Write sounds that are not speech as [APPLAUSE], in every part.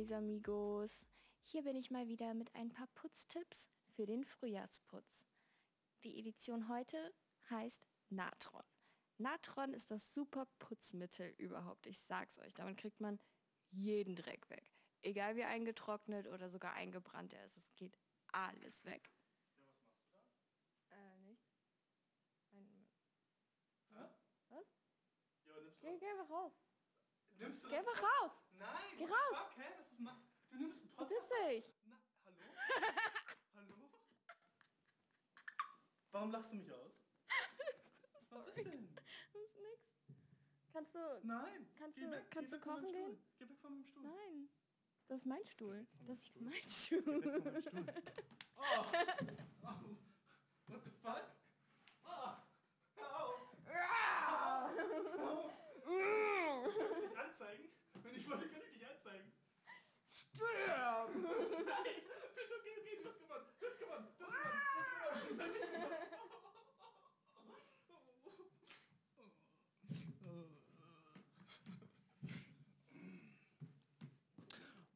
Mis amigos. Hier bin ich mal wieder mit ein paar Putztipps für den Frühjahrsputz. Die Edition heute heißt Natron. Natron ist das super Putzmittel überhaupt. Ich sag's euch. Damit kriegt man jeden Dreck weg. Egal wie eingetrocknet oder sogar eingebrannt er ist. Es geht alles weg. Ja, was machst du da? Äh, nichts. Ein, Hä? was? Ja, nimmst Geh, geh einfach raus. Nimmst du Geh einfach raus. Nein! Geh raus. Hä? Das ist ma du nimmst einen Verpiss Podcast. dich. Na, hallo? [LAUGHS] hallo? Warum lachst du mich aus? [LAUGHS] Was ist denn? Das ist nix. Kannst du. Nein! Kannst geh du- weg, kannst du weg von meinem kochen Stuhl. gehen? Geh weg von meinem Stuhl. Nein. Das ist mein Stuhl. Das ist Stuhl. mein Stuhl. Stuhl. [LAUGHS] Oh! oh. What the fuck? Oh! Hör auf! Nicht anzeigen? Wenn ich wollte, könnte ich dich anzeigen. Stirb! [LAUGHS] Nein! Bitte geh! Du hast gewonnen! Du hast gewonnen! Du hast gewonnen!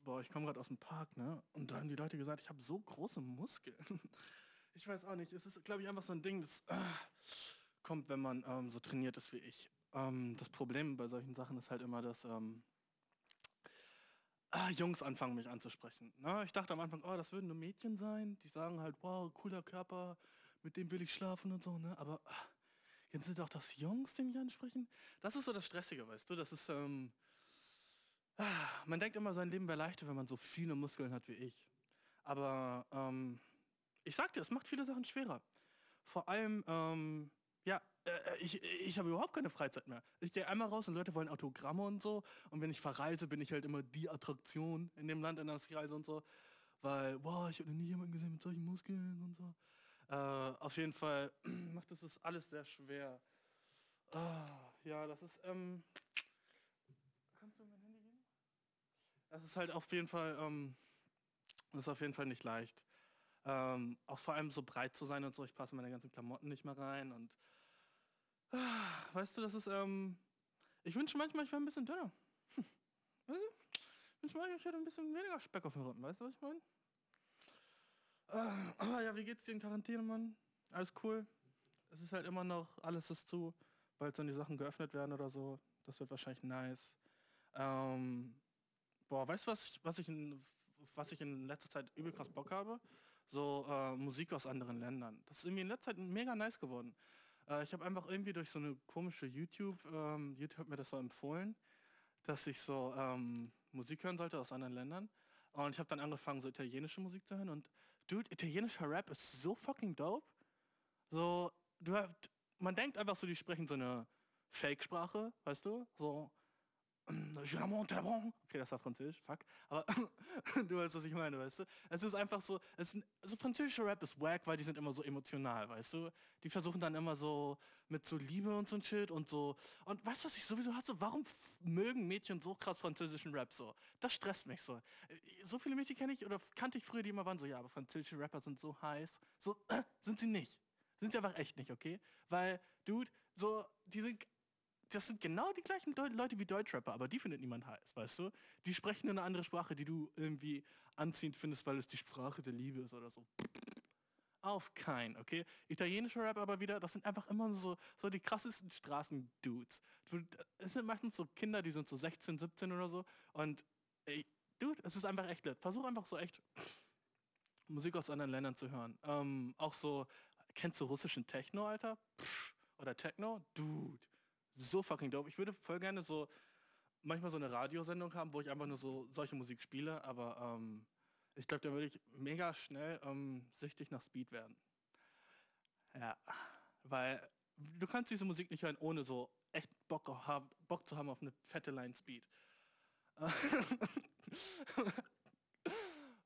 Boah, ich komme gerade aus dem Park, ne? Und da haben die Leute gesagt, ich habe so große Muskeln. [LAUGHS] Ich weiß auch nicht. Es ist, glaube ich, einfach so ein Ding, das äh, kommt, wenn man ähm, so trainiert ist wie ich. Ähm, das Problem bei solchen Sachen ist halt immer, dass ähm, ah, Jungs anfangen, mich anzusprechen. Ne? Ich dachte am Anfang, oh, das würden nur Mädchen sein. Die sagen halt, wow, cooler Körper, mit dem will ich schlafen und so. Ne? Aber ah, jetzt sind doch das Jungs, die mich ansprechen. Das ist so das Stressige, weißt du? Das ist, ähm, ah, man denkt immer, sein Leben wäre leichter, wenn man so viele Muskeln hat wie ich. Aber ähm, ich sag dir, es macht viele Sachen schwerer. Vor allem, ähm, äh, ich, ich habe überhaupt keine Freizeit mehr. Ich gehe einmal raus und Leute wollen Autogramme und so. Und wenn ich verreise, bin ich halt immer die Attraktion in dem Land, in das ich reise und so. Weil, boah, ich habe nie jemanden gesehen mit solchen Muskeln und so. Äh, auf jeden Fall [CLEARS THROAT] macht es das alles sehr schwer. Ah, ja, das ist, ähm, kannst du mir mein Handy geben? Das ist halt auf jeden Fall, ähm, das ist auf jeden Fall nicht leicht. Ähm, auch vor allem so breit zu sein und so, ich passe in meine ganzen Klamotten nicht mehr rein und weißt du, das ist, ähm, ich wünsche manchmal, ich wäre ein bisschen dünner. [LAUGHS] Weißt du? Ich wünsche manchmal, ich hätte ein bisschen weniger Speck auf dem Rücken, weißt du, was ich meine? Äh, aber ja, wie geht's dir in Quarantäne, Mann? Alles cool? Es ist halt immer noch, alles ist zu, bald sollen die Sachen geöffnet werden oder so. Das wird wahrscheinlich nice. Ähm, boah, weißt du, was ich, was ich in, was ich in letzter Zeit übel krass Bock habe? So äh, Musik aus anderen Ländern. Das ist irgendwie in letzter Zeit mega nice geworden. Äh, ich habe einfach irgendwie durch so eine komische YouTube, ähm, YouTube hat mir das so empfohlen, dass ich so ähm, Musik hören sollte aus anderen Ländern. Und ich habe dann angefangen, so italienische Musik zu hören. Und dude, italienischer Rap ist so fucking dope. So, du hast, man denkt einfach so, die sprechen so eine Fake-Sprache, weißt du? So, Je monte bon. Okay, das war Französisch, fuck. Aber [LAUGHS] du weißt, was ich meine, weißt du? Es ist einfach so, es ist, also französischer Rap ist wack, weil die sind immer so emotional, weißt du? Die versuchen dann immer so mit so Liebe und so ein Shit und so. Und weißt du, was ich sowieso hasse? Warum mögen Mädchen so krass französischen Rap so? Das stresst mich so. Äh, So viele Mädchen kenne ich oder kannte ich früher, die immer waren so, ja, aber französische Rapper sind so heiß. So, äh, sind sie nicht. Sind sie einfach echt nicht, okay? Weil, Dude, so, die sind das sind genau die gleichen Leute wie Deutschrapper, aber die findet niemand heiß, weißt du? Die sprechen eine andere Sprache, die du irgendwie anziehend findest, weil es die Sprache der Liebe ist oder so. Auf keinen, okay? Italienischer Rap aber wieder, das sind einfach immer so, so die krassesten Straßendudes. Du- Es sind meistens so Kinder, die sind so 16, 17 oder so. Und ey, Dude, es ist einfach echt lit. Versuch einfach so echt Musik aus anderen Ländern zu hören. Ähm, auch so, kennst du russischen Techno, Alter? Pff, oder Techno? Dude so fucking dope. Ich würde voll gerne so manchmal so eine Radiosendung haben, wo ich einfach nur so solche Musik spiele, aber ähm, ich glaube, da würde ich mega schnell ähm, süchtig nach Speed werden. Ja, weil du kannst diese Musik nicht hören, ohne so echt Bock, haben, Bock zu haben auf eine fette Line Speed.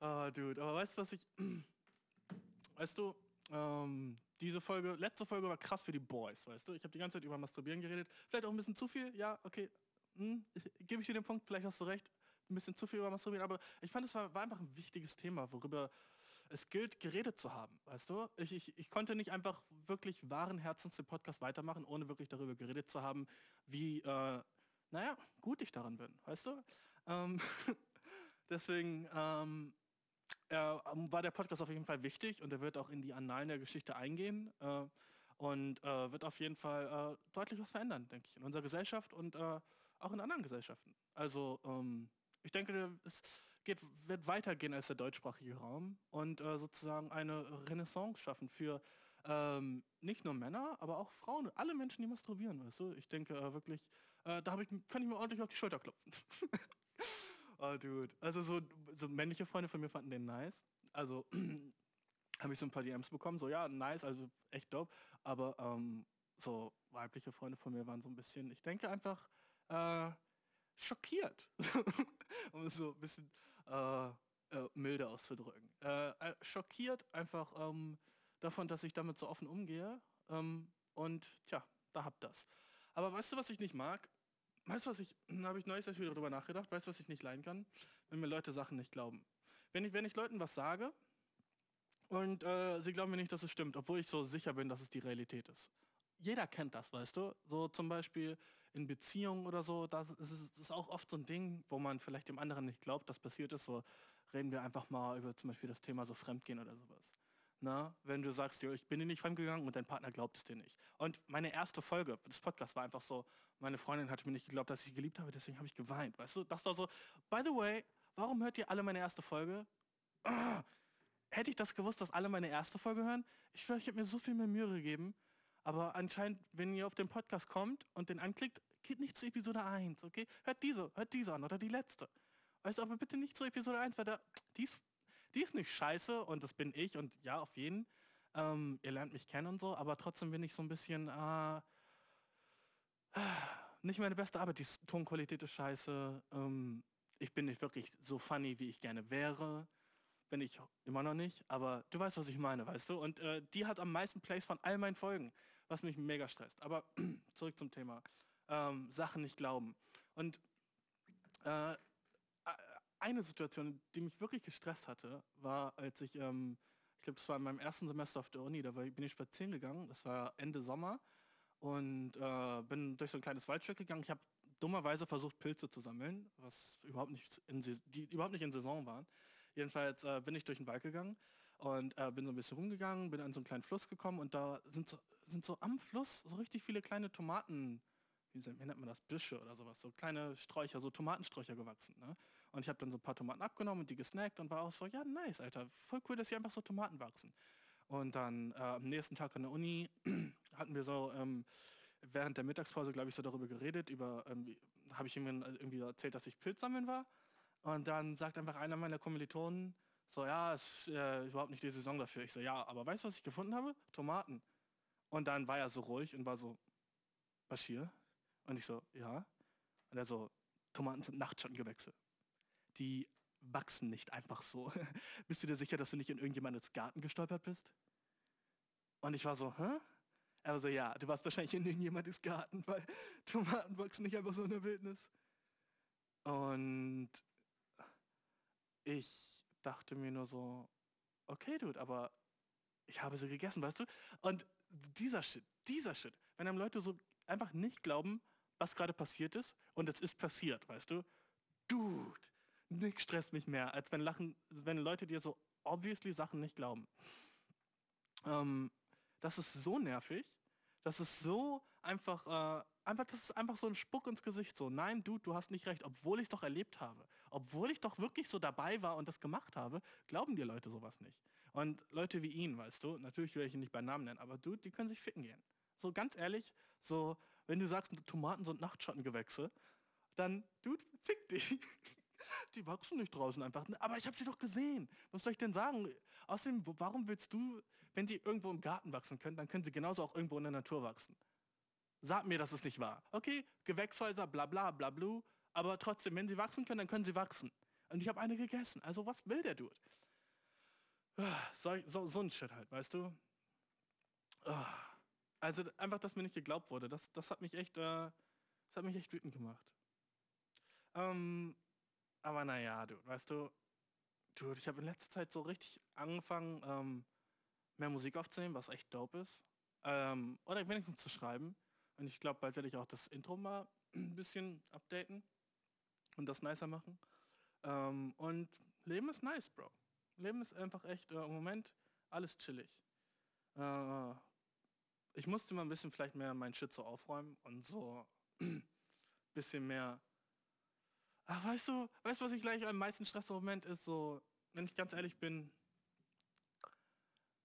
oh, [LAUGHS] dude, aber weißt du, was ich... [CLEARS THROAT] Weißt du, ähm, diese Folge, letzte Folge war krass für die Boys, weißt du? Ich habe die ganze Zeit über Masturbieren geredet. Vielleicht auch ein bisschen zu viel, ja, okay. Hm, [LAUGHS] Gebe ich dir den Punkt, vielleicht hast du recht. Ein bisschen zu viel über Masturbieren, aber ich fand, es war, war einfach ein wichtiges Thema, worüber es gilt, geredet zu haben, weißt du? Ich, ich, ich konnte nicht einfach wirklich wahren Herzens den Podcast weitermachen, ohne wirklich darüber geredet zu haben, wie, äh, naja, gut ich daran bin, weißt du? Ähm, [LAUGHS] deswegen ähm, er, ähm, war der Podcast auf jeden Fall wichtig und er wird auch in die Annalen der Geschichte eingehen äh, und äh, wird auf jeden Fall äh, deutlich was verändern, denke ich, in unserer Gesellschaft und äh, auch in anderen Gesellschaften. Also ähm, ich denke, es geht, wird weitergehen als der deutschsprachige Raum und äh, sozusagen eine Renaissance schaffen für ähm, nicht nur Männer, aber auch Frauen, alle Menschen, die masturbieren, weißt du? Ich denke äh, wirklich, äh, da ich, kann ich mir ordentlich auf die Schulter klopfen. [LAUGHS] oh, dude. Also so, so männliche Freunde von mir fanden den nice. Also [CLEARS THROAT] habe ich so ein paar DMs bekommen, so ja, nice, also echt dope. Aber ähm, so weibliche Freunde von mir waren so ein bisschen, ich denke einfach, äh, schockiert. [LAUGHS] um es so ein bisschen äh, äh, milde auszudrücken. Äh, äh, schockiert einfach ähm, davon, dass ich damit so offen umgehe. Ähm, und tja, da habt das. Aber weißt du, was ich nicht mag? Weißt du, was ich, da habe ich neulich wieder darüber nachgedacht, weißt du, was ich nicht leiden kann? Wenn mir Leute Sachen nicht glauben. Wenn ich, wenn ich Leuten was sage und äh, sie glauben mir nicht, dass es stimmt, obwohl ich so sicher bin, dass es die Realität ist. Jeder kennt das, weißt du? So zum Beispiel in Beziehungen oder so, das ist, das ist auch oft so ein Ding, wo man vielleicht dem anderen nicht glaubt, dass passiert ist. So reden wir einfach mal über zum Beispiel das Thema so Fremdgehen oder sowas. Na, wenn du sagst, ich bin dir nicht fremdgegangen und dein Partner glaubt es dir nicht. Und meine erste Folge des Podcasts war einfach so, meine Freundin hat mir nicht geglaubt, dass ich sie geliebt habe, deswegen habe ich geweint. Weißt du, das war so, by the way, warum hört ihr alle meine erste Folge? Ah, [CLEARS THROAT] hätte ich das gewusst, dass alle meine erste Folge hören? Ich schwöre, ich habe mir so viel mehr Mühe gegeben. Aber anscheinend, wenn ihr auf den Podcast kommt und den anklickt, geht nicht zu Episode 1, okay? Hört diese, hört diese an oder die letzte. Weißt du, aber bitte nicht zu Episode 1, weil da, die ist die ist nicht scheiße und das bin ich und ja, auf jeden. Ähm, ihr lernt mich kennen und so, aber trotzdem bin ich so ein bisschen äh, nicht meine beste Arbeit. Die Tonqualität ist scheiße. Ähm, ich bin nicht wirklich so funny, wie ich gerne wäre. Bin ich immer noch nicht, aber du weißt, was ich meine, weißt du? Und äh, die hat am meisten Plays von all meinen Folgen, was mich mega stresst. Aber [CLEARS THROAT] zurück zum Thema. Ähm, Sachen nicht glauben. Und äh, eine Situation, die mich wirklich gestresst hatte, war, als ich, ähm, ich glaube, das war in meinem ersten Semester auf der Uni, da bin ich spazieren gegangen, das war Ende Sommer und äh, bin durch so ein kleines Waldstück gegangen. Ich habe dummerweise versucht, Pilze zu sammeln, was überhaupt nicht in, die überhaupt nicht in Saison waren. Jedenfalls äh, bin ich durch den Wald gegangen und äh, bin so ein bisschen rumgegangen, bin an so einen kleinen Fluss gekommen und da sind so, sind so am Fluss so richtig viele kleine Tomaten, wie, nennt man das, Büsche oder sowas, so kleine Sträucher, so Tomatensträucher gewachsen. Ne? Und ich habe dann so ein paar Tomaten abgenommen und die gesnackt und war auch so, ja, nice, Alter, voll cool, dass hier einfach so Tomaten wachsen. Und dann äh, am nächsten Tag an der Uni hatten wir so ähm, während der Mittagspause, glaube ich, so darüber geredet, über, ähm, habe ich ihm irgendwie erzählt, dass ich Pilz sammeln war. Und dann sagt einfach einer meiner Kommilitonen, so, ja, ist äh, überhaupt nicht die Saison dafür. Ich so, ja, aber weißt du, was ich gefunden habe? Tomaten. Und dann war er so ruhig und war so, Bashir? Und ich so, ja. Und er so, Tomaten sind Nachtschattengewächse die wachsen nicht einfach so. [LAUGHS] bist du dir sicher, dass du nicht in irgendjemandes Garten gestolpert bist? Und ich war so, hä? Er so, ja, du warst wahrscheinlich in irgendjemandes Garten, weil [LAUGHS] Tomaten wachsen nicht einfach so in der Wildnis. Und ich dachte mir nur so, okay, Dude, aber ich habe sie gegessen, weißt du? Und dieser Shit, dieser Shit, wenn einem Leute so einfach nicht glauben, was gerade passiert ist und es ist passiert, weißt du? Dude, nichts stresst mich mehr, als wenn, Lachen, wenn Leute dir so obviously Sachen nicht glauben. Ähm, das ist so nervig. Das ist so einfach, äh, einfach, das ist einfach so ein Spuck ins Gesicht. So, nein, du, du hast nicht recht, obwohl ich es doch erlebt habe. Obwohl ich doch wirklich so dabei war und das gemacht habe, glauben dir Leute sowas nicht. Und Leute wie ihn, weißt du, natürlich will ich ihn nicht bei Namen nennen, aber du, die können sich ficken gehen. So ganz ehrlich, so, wenn du sagst, Tomaten sind Nachtschattengewächse, dann, dude, fick dich. [LAUGHS] Die wachsen nicht draußen einfach. Aber ich habe sie doch gesehen. Was soll ich denn sagen? Außerdem, warum willst du, wenn sie irgendwo im Garten wachsen können, dann können sie genauso auch irgendwo in der Natur wachsen. Sag mir, dass es nicht wahr. Okay, Gewächshäuser, bla bla bla blu. Aber trotzdem, wenn sie wachsen können, dann können sie wachsen. Und ich habe eine gegessen. Also was will der Dude? So, so, so ein Shit halt, weißt du? Also einfach, dass mir nicht geglaubt wurde. Das, das hat mich echt, äh, das hat mich echt wütend gemacht. Ähm, aber naja, du, weißt du, du, ich habe in letzter Zeit so richtig angefangen, ähm, mehr Musik aufzunehmen, was echt dope ist. Ähm, oder wenigstens zu schreiben. Und ich glaube, bald werde ich auch das Intro mal [CLEARS THROAT] ein bisschen updaten und das nicer machen. Ähm, und Leben ist nice, Bro. Leben ist einfach echt äh, im Moment alles chillig. Äh, ich musste mal ein bisschen vielleicht mehr mein Shit so aufräumen und so ein [CLEARS THROAT] bisschen mehr. Ach, weißt du, weißt du, was ich gleich am meisten Stress im Moment ist? So, wenn ich ganz ehrlich bin,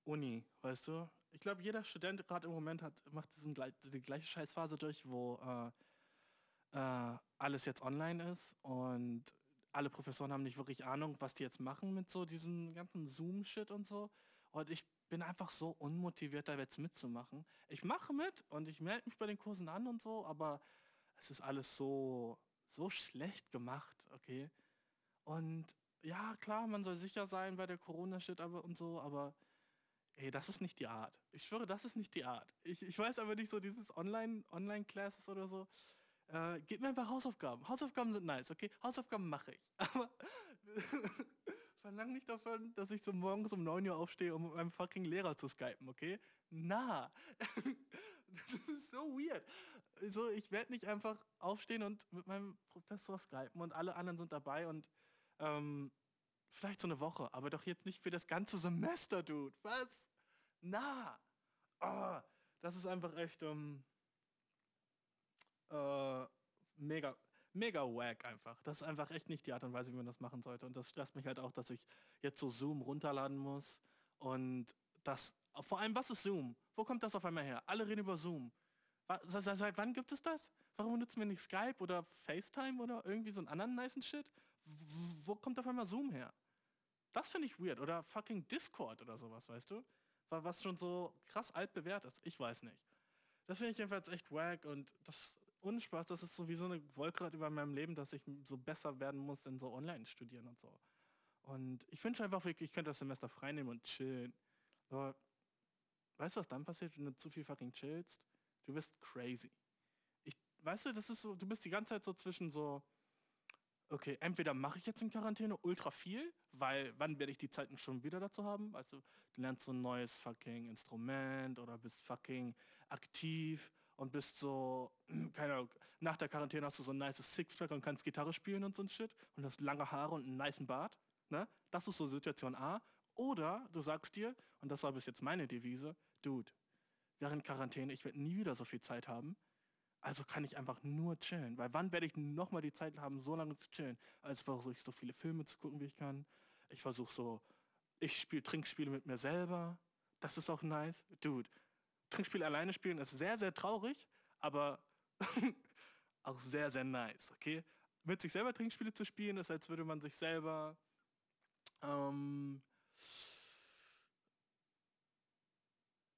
Uni, weißt du? Ich glaube, jeder Student gerade im Moment hat, macht diesen, die gleiche Scheißphase durch, wo äh, äh, alles jetzt online ist und alle Professoren haben nicht wirklich Ahnung, was die jetzt machen mit so diesem ganzen Zoom-Shit und so. Und ich bin einfach so unmotiviert, da jetzt mitzumachen. Ich mache mit und ich melde mich bei den Kursen an und so, aber es ist alles so, so schlecht gemacht, okay? Und ja, klar, man soll sicher sein bei der Corona-Shit aber und so, aber ey, das ist nicht die Art. Ich schwöre, das ist nicht die Art. Ich, ich weiß aber nicht so dieses Online, Online-Classes oder so. Äh, gib mir einfach Hausaufgaben. Hausaufgaben sind nice, okay? Hausaufgaben mache ich. [LAUGHS] Aber [LAUGHS] verlang nicht davon, dass ich so morgens um 9 Uhr aufstehe, um mit meinem fucking Lehrer zu skypen, okay? Na, [LAUGHS] das ist so weird. So, ich werde nicht einfach aufstehen und mit meinem Professor skypen und alle anderen sind dabei und ähm, vielleicht so eine Woche, aber doch jetzt nicht für das ganze Semester, dude. Was? Na, oh, das ist einfach echt ähm, äh, mega mega wack einfach. Das ist einfach echt nicht die Art und Weise, wie man das machen sollte. Und das stresst mich halt auch, dass ich jetzt so Zoom runterladen muss. Und das, vor allem, was ist Zoom? Wo kommt das auf einmal her? Alle reden über Zoom. Seit, seit wann gibt es das? Warum benutzen wir nicht Skype oder FaceTime oder irgendwie so einen anderen niceen Shit? Wo kommt auf einmal Zoom her? Das finde ich weird. Oder fucking Discord oder sowas, weißt du? Was schon so krass alt bewährt ist. Ich weiß nicht. Das finde ich jedenfalls echt wack und das ohne Spaß, das ist sowieso eine Wolke über meinem Leben, dass ich so besser werden muss in so Online-Studieren und so. Und ich wünsche einfach wirklich, ich könnte das Semester freinehmen und chillen. Aber weißt du, was dann passiert, wenn du zu viel fucking chillst? Du bist crazy. Ich, weißt du, das ist so, du bist die ganze Zeit so zwischen so, okay, entweder mache ich jetzt in Quarantäne ultra viel, weil wann werde ich die Zeiten schon wieder dazu haben? Weißt du, lernst so ein neues fucking Instrument oder bist fucking aktiv und bist so, [CLEARS THROAT] keine Ahnung, nach der Quarantäne hast du so ein nice Sixpack und kannst Gitarre spielen und so ein Shit und hast lange Haare und einen niceen Bart. Ne? Das ist so Situation A. Oder du sagst dir, und das war bis jetzt meine Devise, Dude, während Quarantäne, ich werde nie wieder so viel Zeit haben. Also kann ich einfach nur chillen. Weil wann werde ich nochmal die Zeit haben, so lange zu chillen? Also versuche ich so viele Filme zu gucken, wie ich kann. Ich versuche so, ich spiele Trinkspiele mit mir selber. Das ist auch nice. Dude, Trinkspiel alleine spielen ist sehr, sehr traurig, aber [LAUGHS] auch sehr, sehr nice, okay? Mit sich selber Trinkspiele zu spielen, ist, als würde man sich selber ähm,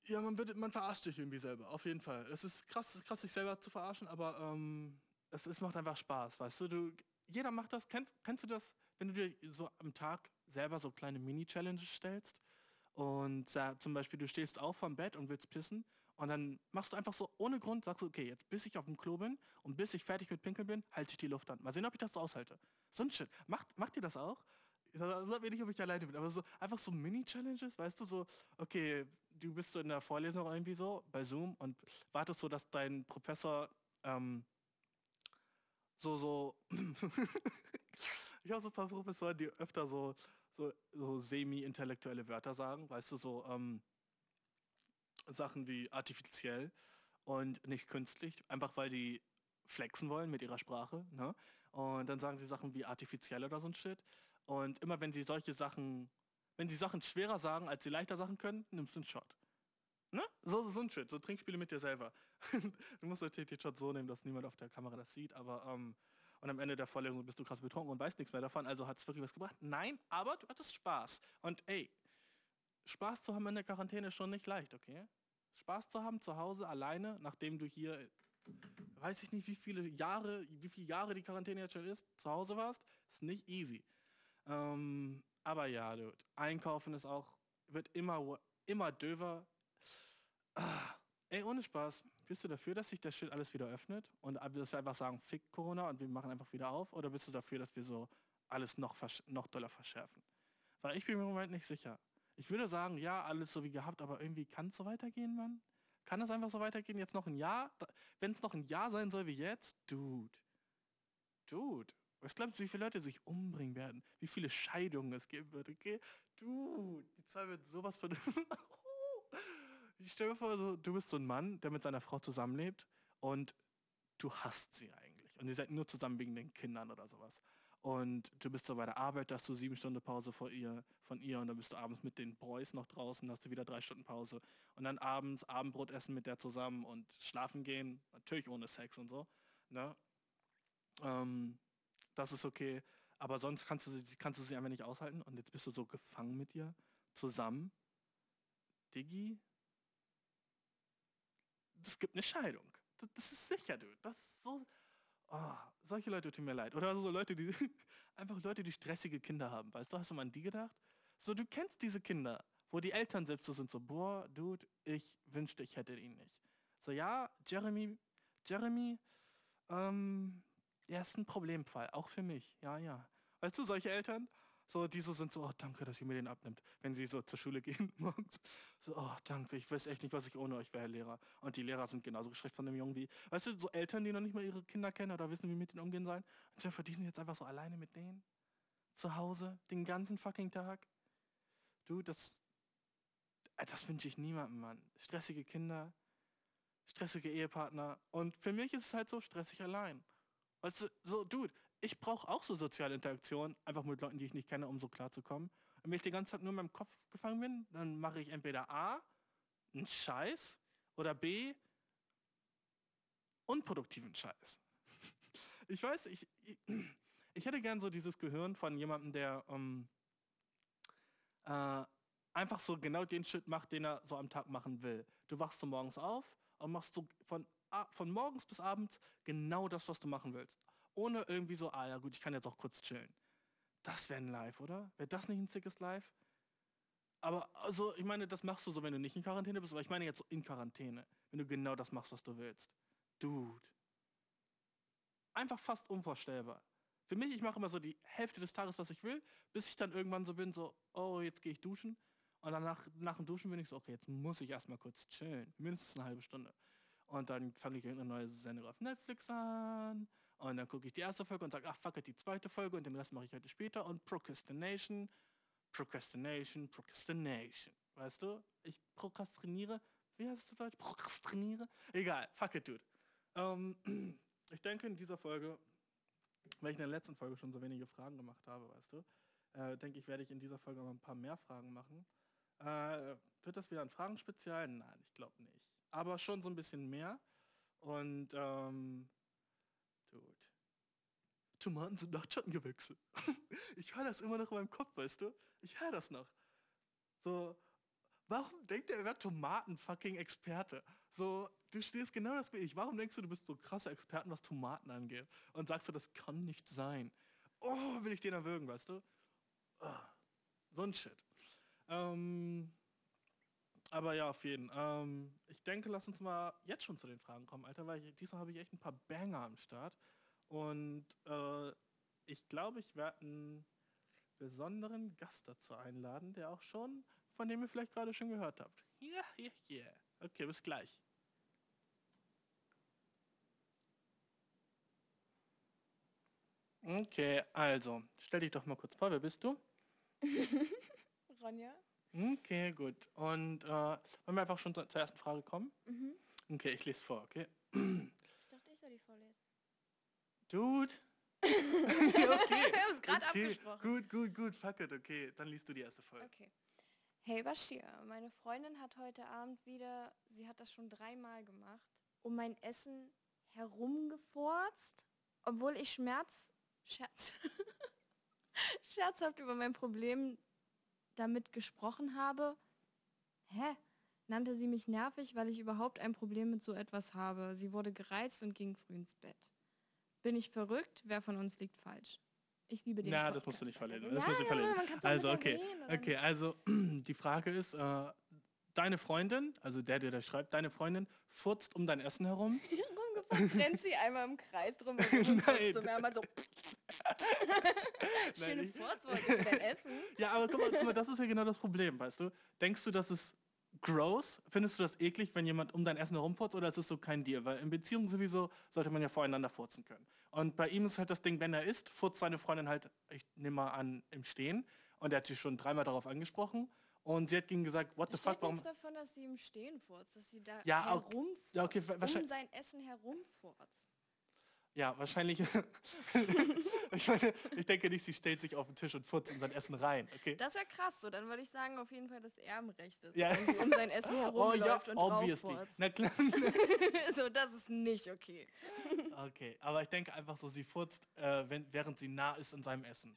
ja, man, man verarscht sich irgendwie selber, auf jeden Fall. Es ist krass, krass sich selber zu verarschen, aber ähm, es, es macht einfach Spaß, weißt du? du jeder macht das. Kennst, kennst du das, wenn du dir so am Tag selber so kleine Mini-Challenges stellst? Und äh, zum Beispiel, du stehst auf vom Bett und willst pissen und dann machst du einfach so ohne Grund, sagst du, okay, jetzt bis ich auf dem Klo bin und bis ich fertig mit Pinkeln bin, halte ich die Luft an. Mal sehen, ob ich das so aushalte. So ein Shit. Macht, macht ihr das auch? Sag mir nicht, ob ich alleine bin, aber so einfach so Mini-Challenges, weißt du, so, okay, du bist so in der Vorlesung irgendwie so bei Zoom und wartest so, dass dein Professor ähm, so, so, [LAUGHS] ich habe so ein paar Professoren, die öfter so so, so semi-intellektuelle Wörter sagen, weißt du, so ähm, Sachen wie artifiziell und nicht künstlich, einfach weil die flexen wollen mit ihrer Sprache. Ne? Und dann sagen sie Sachen wie artifiziell oder so ein Shit. Und immer wenn sie solche Sachen, wenn sie Sachen schwerer sagen, als sie leichter sagen können, nimmst du einen Shot. Ne? So, so ein Shit, so Trinkspiele mit dir selber. [LAUGHS] du musst natürlich den Shot so nehmen, dass niemand auf der Kamera das sieht, aber ähm, und am Ende der Vorlesung bist du krass betrunken und weißt nichts mehr davon, also hat es wirklich was gebracht. Nein, aber du hattest Spaß. Und ey, Spaß zu haben in der Quarantäne ist schon nicht leicht, okay? Spaß zu haben zu Hause alleine, nachdem du hier, weiß ich nicht, wie viele Jahre, wie viele Jahre die Quarantäne jetzt schon ist, zu Hause warst, ist nicht easy. Ähm, aber ja, dude, einkaufen ist auch, wird immer, immer döver. Ah, ey, ohne Spaß. Bist du dafür, dass sich das Shit alles wieder öffnet und dass wir einfach sagen, fick Corona und wir machen einfach wieder auf? Oder bist du dafür, dass wir so alles noch, noch doller verschärfen? Weil ich bin mir im Moment nicht sicher. Ich würde sagen, ja, alles so wie gehabt, aber irgendwie kann es so weitergehen, Mann? Kann es einfach so weitergehen? Jetzt noch ein Jahr? Wenn es noch ein Jahr sein soll wie jetzt? Dude. Dude. Was glaubst du, wie viele Leute sich umbringen werden? Wie viele Scheidungen es geben wird, okay? Du, die Zahl wird sowas von... [LAUGHS] ich stelle mir vor, so, du bist so ein Mann, der mit seiner Frau zusammenlebt und du hasst sie eigentlich. Und ihr seid nur zusammen wegen den Kindern oder sowas. Und du bist so bei der Arbeit, da hast du sieben Stunden Pause vor ihr, von ihr und dann bist du abends mit den Boys noch draußen, hast du wieder drei Stunden Pause. Und dann abends Abendbrot essen mit der zusammen und schlafen gehen, natürlich ohne Sex und so. Ne? Ähm, das ist okay. Aber sonst kannst du, sie, kannst du sie einfach nicht aushalten und jetzt bist du so gefangen mit ihr, zusammen. Diggi, es gibt eine Scheidung. Das, das ist sicher, du. Das ist so Oh, solche Leute tun mir leid. Oder so Leute, die [LAUGHS] einfach Leute, die stressige Kinder haben. Weißt du, hast du mal an die gedacht? So, du kennst diese Kinder, wo die Eltern selbst so sind, so, boah, Dude, ich wünschte, ich hätte ihn nicht. So, ja, Jeremy, Jeremy, ähm, er ist ein Problemfall, auch für mich. Ja, ja. Weißt du, solche Eltern, so, diese sind so, oh, danke, dass ihr mir den abnimmt, wenn sie so zur Schule gehen [LAUGHS] morgens. So, oh, danke, ich weiß echt nicht, was ich ohne euch wäre, Herr Lehrer. Und die Lehrer sind genauso geschreckt von dem Jungen wie, weißt du, so Eltern, die noch nicht mal ihre Kinder kennen oder wissen, wie mit denen umgehen sollen. Und Jennifer, die sind jetzt einfach so alleine mit denen. Zu Hause, den ganzen fucking Tag. Du, das, äh, das wünsche ich niemandem, Mann. Stressige Kinder, stressige Ehepartner. Und für mich ist es halt so stressig allein. Weißt du, so, Dude, ich brauche auch so soziale Interaktion, einfach mit Leuten, die ich nicht kenne, um so klar zu kommen. Und wenn ich die ganze Zeit nur in meinem Kopf gefangen bin, dann mache ich entweder A, einen Scheiß, oder B, unproduktiven Scheiß. [LAUGHS] Ich weiß, ich, ich, ich hätte gern so dieses Gehirn von jemandem, der um, ähm, äh, einfach so genau den Shit macht, den er so am Tag machen will. Du wachst so morgens auf und machst so von, von morgens bis abends genau das, was du machen willst ohne irgendwie so, ah ja gut, ich kann jetzt auch kurz chillen. Das wäre ein Live, oder? Wäre das nicht ein sickes Live? Aber also, ich meine, das machst du so, wenn du nicht in Quarantäne bist, aber ich meine jetzt so in Quarantäne, wenn du genau das machst, was du willst. Dude. Einfach fast unvorstellbar. Für mich, ich mache immer so die Hälfte des Tages, was ich will, bis ich dann irgendwann so bin, so, oh, jetzt gehe ich duschen. Und dann nach, nach dem Duschen bin ich so, okay, jetzt muss ich erstmal kurz chillen. Mindestens eine halbe Stunde. Und dann fange ich irgendeine neue Sendung auf Netflix an. Und dann gucke ich die erste Folge und sage, ach fuck it, die zweite Folge und den Rest mache ich heute später. Und Procrastination, Procrastination, Procrastination. Weißt du? Ich prokrastiniere. Wie heißt es zu Deutsch? Prokrastiniere? Egal, fuck it, dude. Ähm, [CLEARS THROAT] ich denke in dieser Folge, weil ich in der letzten Folge schon so wenige Fragen gemacht habe, weißt du, äh, denke ich, werde ich in dieser Folge noch ein paar mehr Fragen machen. Äh, wird das wieder ein Fragenspezial? Nein, ich glaube nicht. Aber schon so ein bisschen mehr. Und ähm, Gut. Tomaten sind Nachtschattengewächse. [LAUGHS] ich höre das immer noch in meinem Kopf, weißt du? Ich höre das noch. So, warum denkt er, er wäre Tomaten-fucking-Experte? So, du stehst genau das wie ich. Warum denkst du, du bist so krasser Experten, was Tomaten angeht? Und sagst du, das kann nicht sein. Oh, will ich den erwürgen, weißt du? Oh, so ein Shit. Ähm, aber ja, auf jeden. Ähm, ich denke, lass uns mal jetzt schon zu den Fragen kommen, Alter, weil ich, diesmal habe ich echt ein paar Banger am Start. Und äh, ich glaube, ich werde einen besonderen Gast dazu einladen, der auch schon, von dem ihr vielleicht gerade schon gehört habt. Ja, ja, ja. Okay, bis gleich. Okay, also, stell dich doch mal kurz vor, wer bist du? [LAUGHS] Ronja. Okay, gut. Und äh, wollen wir einfach schon zur ersten Frage kommen? Mhm. Okay, ich lese vor, okay? Ich dachte, ich soll die vorlesen. Dude. [LAUGHS] [LAUGHS] okay. Wir haben es gerade okay. abgesprochen. Gut, gut, gut. Fuck it, okay. Dann liest du die erste Folge. Okay. Hey Bashir, meine Freundin hat heute Abend wieder, sie hat das schon dreimal gemacht, um mein Essen herumgeforzt, obwohl ich Schmerz, Scherz, [LAUGHS] scherzhaft über mein Problem damit gesprochen habe. Hä? Nannte sie mich nervig, weil ich überhaupt ein Problem mit so etwas habe. Sie wurde gereizt und ging früh ins Bett. Bin ich verrückt? Wer von uns liegt falsch? Ich liebe den Na, das musst du nicht verlesen. Das ja, musst du verlesen. also, okay. Okay, also [CLEARS THROAT] die Frage ist, äh, deine Freundin, also der, der das schreibt, deine Freundin furzt um dein Essen herum. [LAUGHS] Rennt sie einmal im Kreis drum und [LAUGHS] so mehrmal so. [LAUGHS] Schöne Furzworte dein Essen. [LAUGHS] Ja, aber guck mal, guck mal, das ist ja genau das Problem, weißt du? Denkst du, dass es gross? Findest du das eklig, wenn jemand um dein Essen herumfurzt oder ist es so kein Deal? Weil in Beziehungen sowieso sollte man ja voreinander furzen können. Und bei ihm ist halt das Ding, wenn er isst, furzt seine Freundin halt, ich nehme mal an, im Stehen. Und er hat sie schon dreimal darauf angesprochen. Und sie hat ihm gesagt, what the fuck, warum... davon, dass sie im Stehen furzt, dass sie da Ja, auch- herumfurzt, ja, okay, um sein Essen herumfurzt. Ja, wahrscheinlich. [LAUGHS] ich, meine, ich denke nicht, sie stellt sich auf den Tisch und furzt in sein Essen rein, okay? Das wäre krass, so dann würde ich sagen auf jeden Fall, dass er im Recht ist, Ja. wenn sie um sein Essen [LAUGHS] Oh ja, herumläuft und obviously. Na klar. [LAUGHS] so, das ist nicht okay. Okay, aber ich denke einfach so, sie furzt, äh, wenn, während sie nah ist in seinem Essen.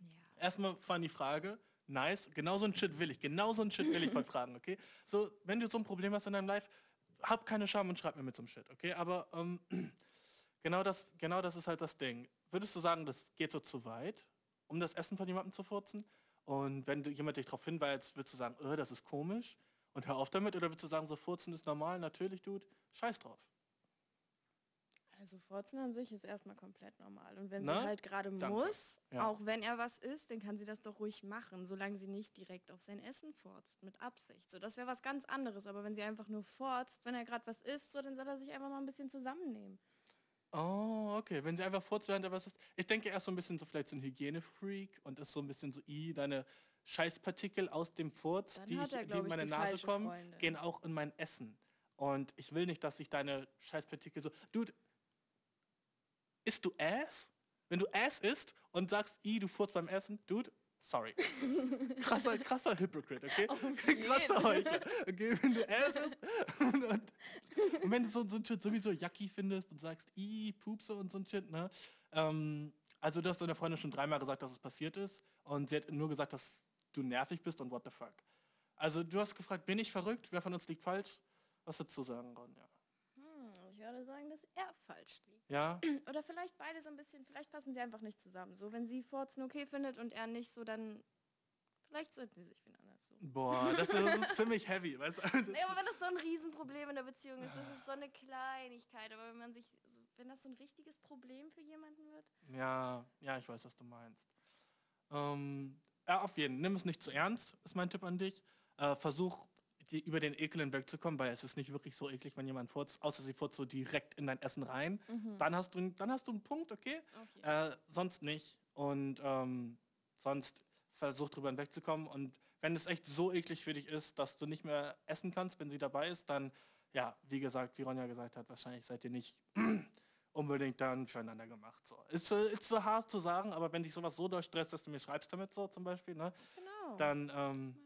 Ja. Erstmal fand die Frage, nice, genau so ein Shit will ich, genau so ein Shit will ich heute fragen, okay? So, wenn du so ein Problem hast in deinem Life, hab keine Scham und schreib mir mit so einem Shit, okay? Aber ähm, genau, das, genau das ist halt das Ding. Würdest du sagen, das geht so zu weit, um das Essen von jemandem zu furzen? Und wenn du jemand dich darauf hinweist, würdest du sagen, oh, das ist komisch und hör auf damit? Oder würdest du sagen, so furzen ist normal, natürlich, Dude, scheiß drauf. Also Furzen an sich ist erstmal komplett normal. Und wenn Na, sie halt gerade muss, Ja. auch wenn er was isst, dann kann sie das doch ruhig machen, solange sie nicht direkt auf sein Essen furzt, mit Absicht. So, das wäre was ganz anderes. Aber wenn sie einfach nur furzt, wenn er gerade was isst, so, dann soll er sich einfach mal ein bisschen zusammennehmen. Oh, okay. Wenn sie einfach furzt, während er was ist. Ich denke, er ist so ein bisschen so vielleicht so ein Hygienefreak und ist so ein bisschen so, i, deine Scheißpartikel aus dem Furz, Dann die, ich, er, die in ich, meine die Nase kommen, Freunde. gehen auch in mein Essen. Und ich will nicht, dass sich deine Scheißpartikel so. Dude, isst du Ass? Wenn du Ass isst und sagst, i, du furzt beim Essen, Dude, sorry. [LAUGHS] krasser, krasser Hypocrite, okay? [LAUGHS] Krasser. Heuchler. Okay, wenn du Ass isst und, und, und wenn du so, so ein Shit sowieso yucky findest und sagst, i, Pupse und so ein Shit, ne? Ähm, also du hast deiner Freundin schon dreimal gesagt, dass es passiert ist und sie hat nur gesagt, dass du nervig bist und what the fuck. Also du hast gefragt, bin ich verrückt? Wer von uns liegt falsch? Was du sagen, Ron? Ja. Würde sagen, dass er falsch liegt. ja? [CLEARS THROAT] Oder vielleicht beide so ein bisschen, vielleicht passen sie einfach nicht zusammen. So, wenn sie Furzen okay findet und er nicht so, dann vielleicht sollten sie sich wen anders suchen. Boah, das ist, das [LAUGHS] ist ziemlich heavy, weißt du? Nee, aber wenn das so ein Riesenproblem in der Beziehung ist, das ist so eine Kleinigkeit. Aber wenn man sich, so, wenn das so ein richtiges Problem für jemanden wird, Ja, ja, ich weiß, was du meinst. Ähm, ja, auf jeden Fall. Nimm es nicht zu ernst, ist mein Tipp an dich. Äh, versuch, die, über den Ekel hinwegzukommen, weil es ist nicht wirklich so eklig, wenn jemand furzt, außer sie furzt so direkt in dein Essen rein. Dann, hast du, dann hast du einen Punkt, okay? okay. Äh, sonst nicht. Und ähm, sonst versuch drüber hinwegzukommen. Und wenn es echt so eklig für dich ist, dass du nicht mehr essen kannst, wenn sie dabei ist, dann, ja, wie gesagt, wie Ronja gesagt hat, wahrscheinlich seid ihr nicht [CLEARS THROAT] unbedingt dann füreinander gemacht. So. Ist, so- ist so hart zu sagen, aber wenn dich sowas so durchstresst, dass du mir schreibst damit so zum Beispiel, ne, genau. dann, ähm,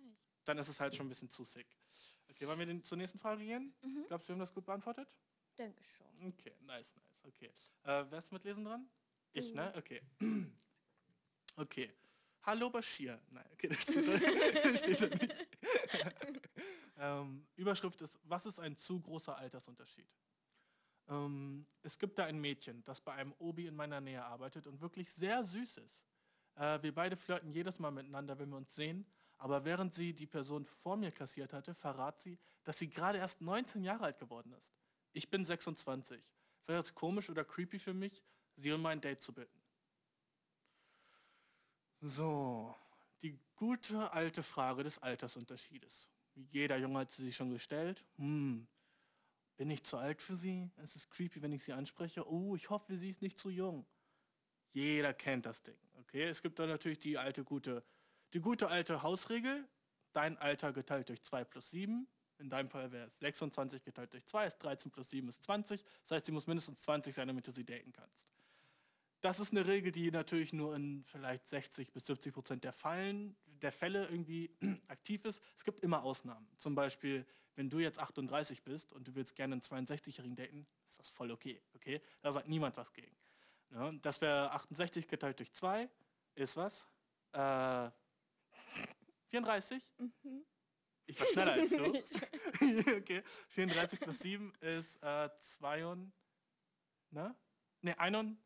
dann ist es halt schon ein bisschen zu sick. Okay, wollen wir den, zur nächsten Frage gehen? Mhm. Glaubst du, wir haben das gut beantwortet? Denke schon. Okay, nice, nice, okay. Äh, wer ist mit Lesen dran? Ich, Du. ne? Okay. [CLEARS THROAT] Okay. Hallo Bashir. Nein, okay, das steht da, [LAUGHS] [LAUGHS] steht da nicht. [LAUGHS] ähm, Überschrift ist, was ist ein zu großer Altersunterschied? Ähm, es gibt da ein Mädchen, das bei einem Obi in meiner Nähe arbeitet und wirklich sehr süß ist. Äh, wir beide flirten jedes Mal miteinander, wenn wir uns sehen. Aber während sie die Person vor mir kassiert hatte, verrat sie, dass sie gerade erst 19 Jahre alt geworden ist. Ich bin 26. Wäre es komisch oder creepy für mich, sie um ein Date zu bitten? So, die gute alte Frage des Altersunterschiedes. Jeder Junge hat sie sich schon gestellt. Hm, bin ich zu alt für sie? Es ist creepy, wenn ich sie anspreche. Oh, ich hoffe, sie ist nicht zu jung. Jeder kennt das Ding. Okay, es gibt da natürlich die alte gute, die gute alte Hausregel. Dein Alter geteilt durch 2 plus 7. In deinem Fall wäre es 26 geteilt durch 2, ist 13 plus 7 ist 20. Das heißt, sie muss mindestens 20 sein, damit du sie daten kannst. Das ist eine Regel, die natürlich nur in vielleicht 60 bis 70 Prozent der, der Fälle irgendwie [CLEARS THROAT] aktiv ist. Es gibt immer Ausnahmen. Zum Beispiel, wenn du jetzt 38 bist und du willst gerne einen 62-Jährigen daten, ist das voll okay. okay? Da sagt niemand was gegen. Ja, das wäre 68 geteilt durch 2, ist was? Äh, 34? Mhm. Ich war schneller als du. [LAUGHS] [LAUGHS] okay. 34 plus 7 ist äh, 2 ne? Ne, 31,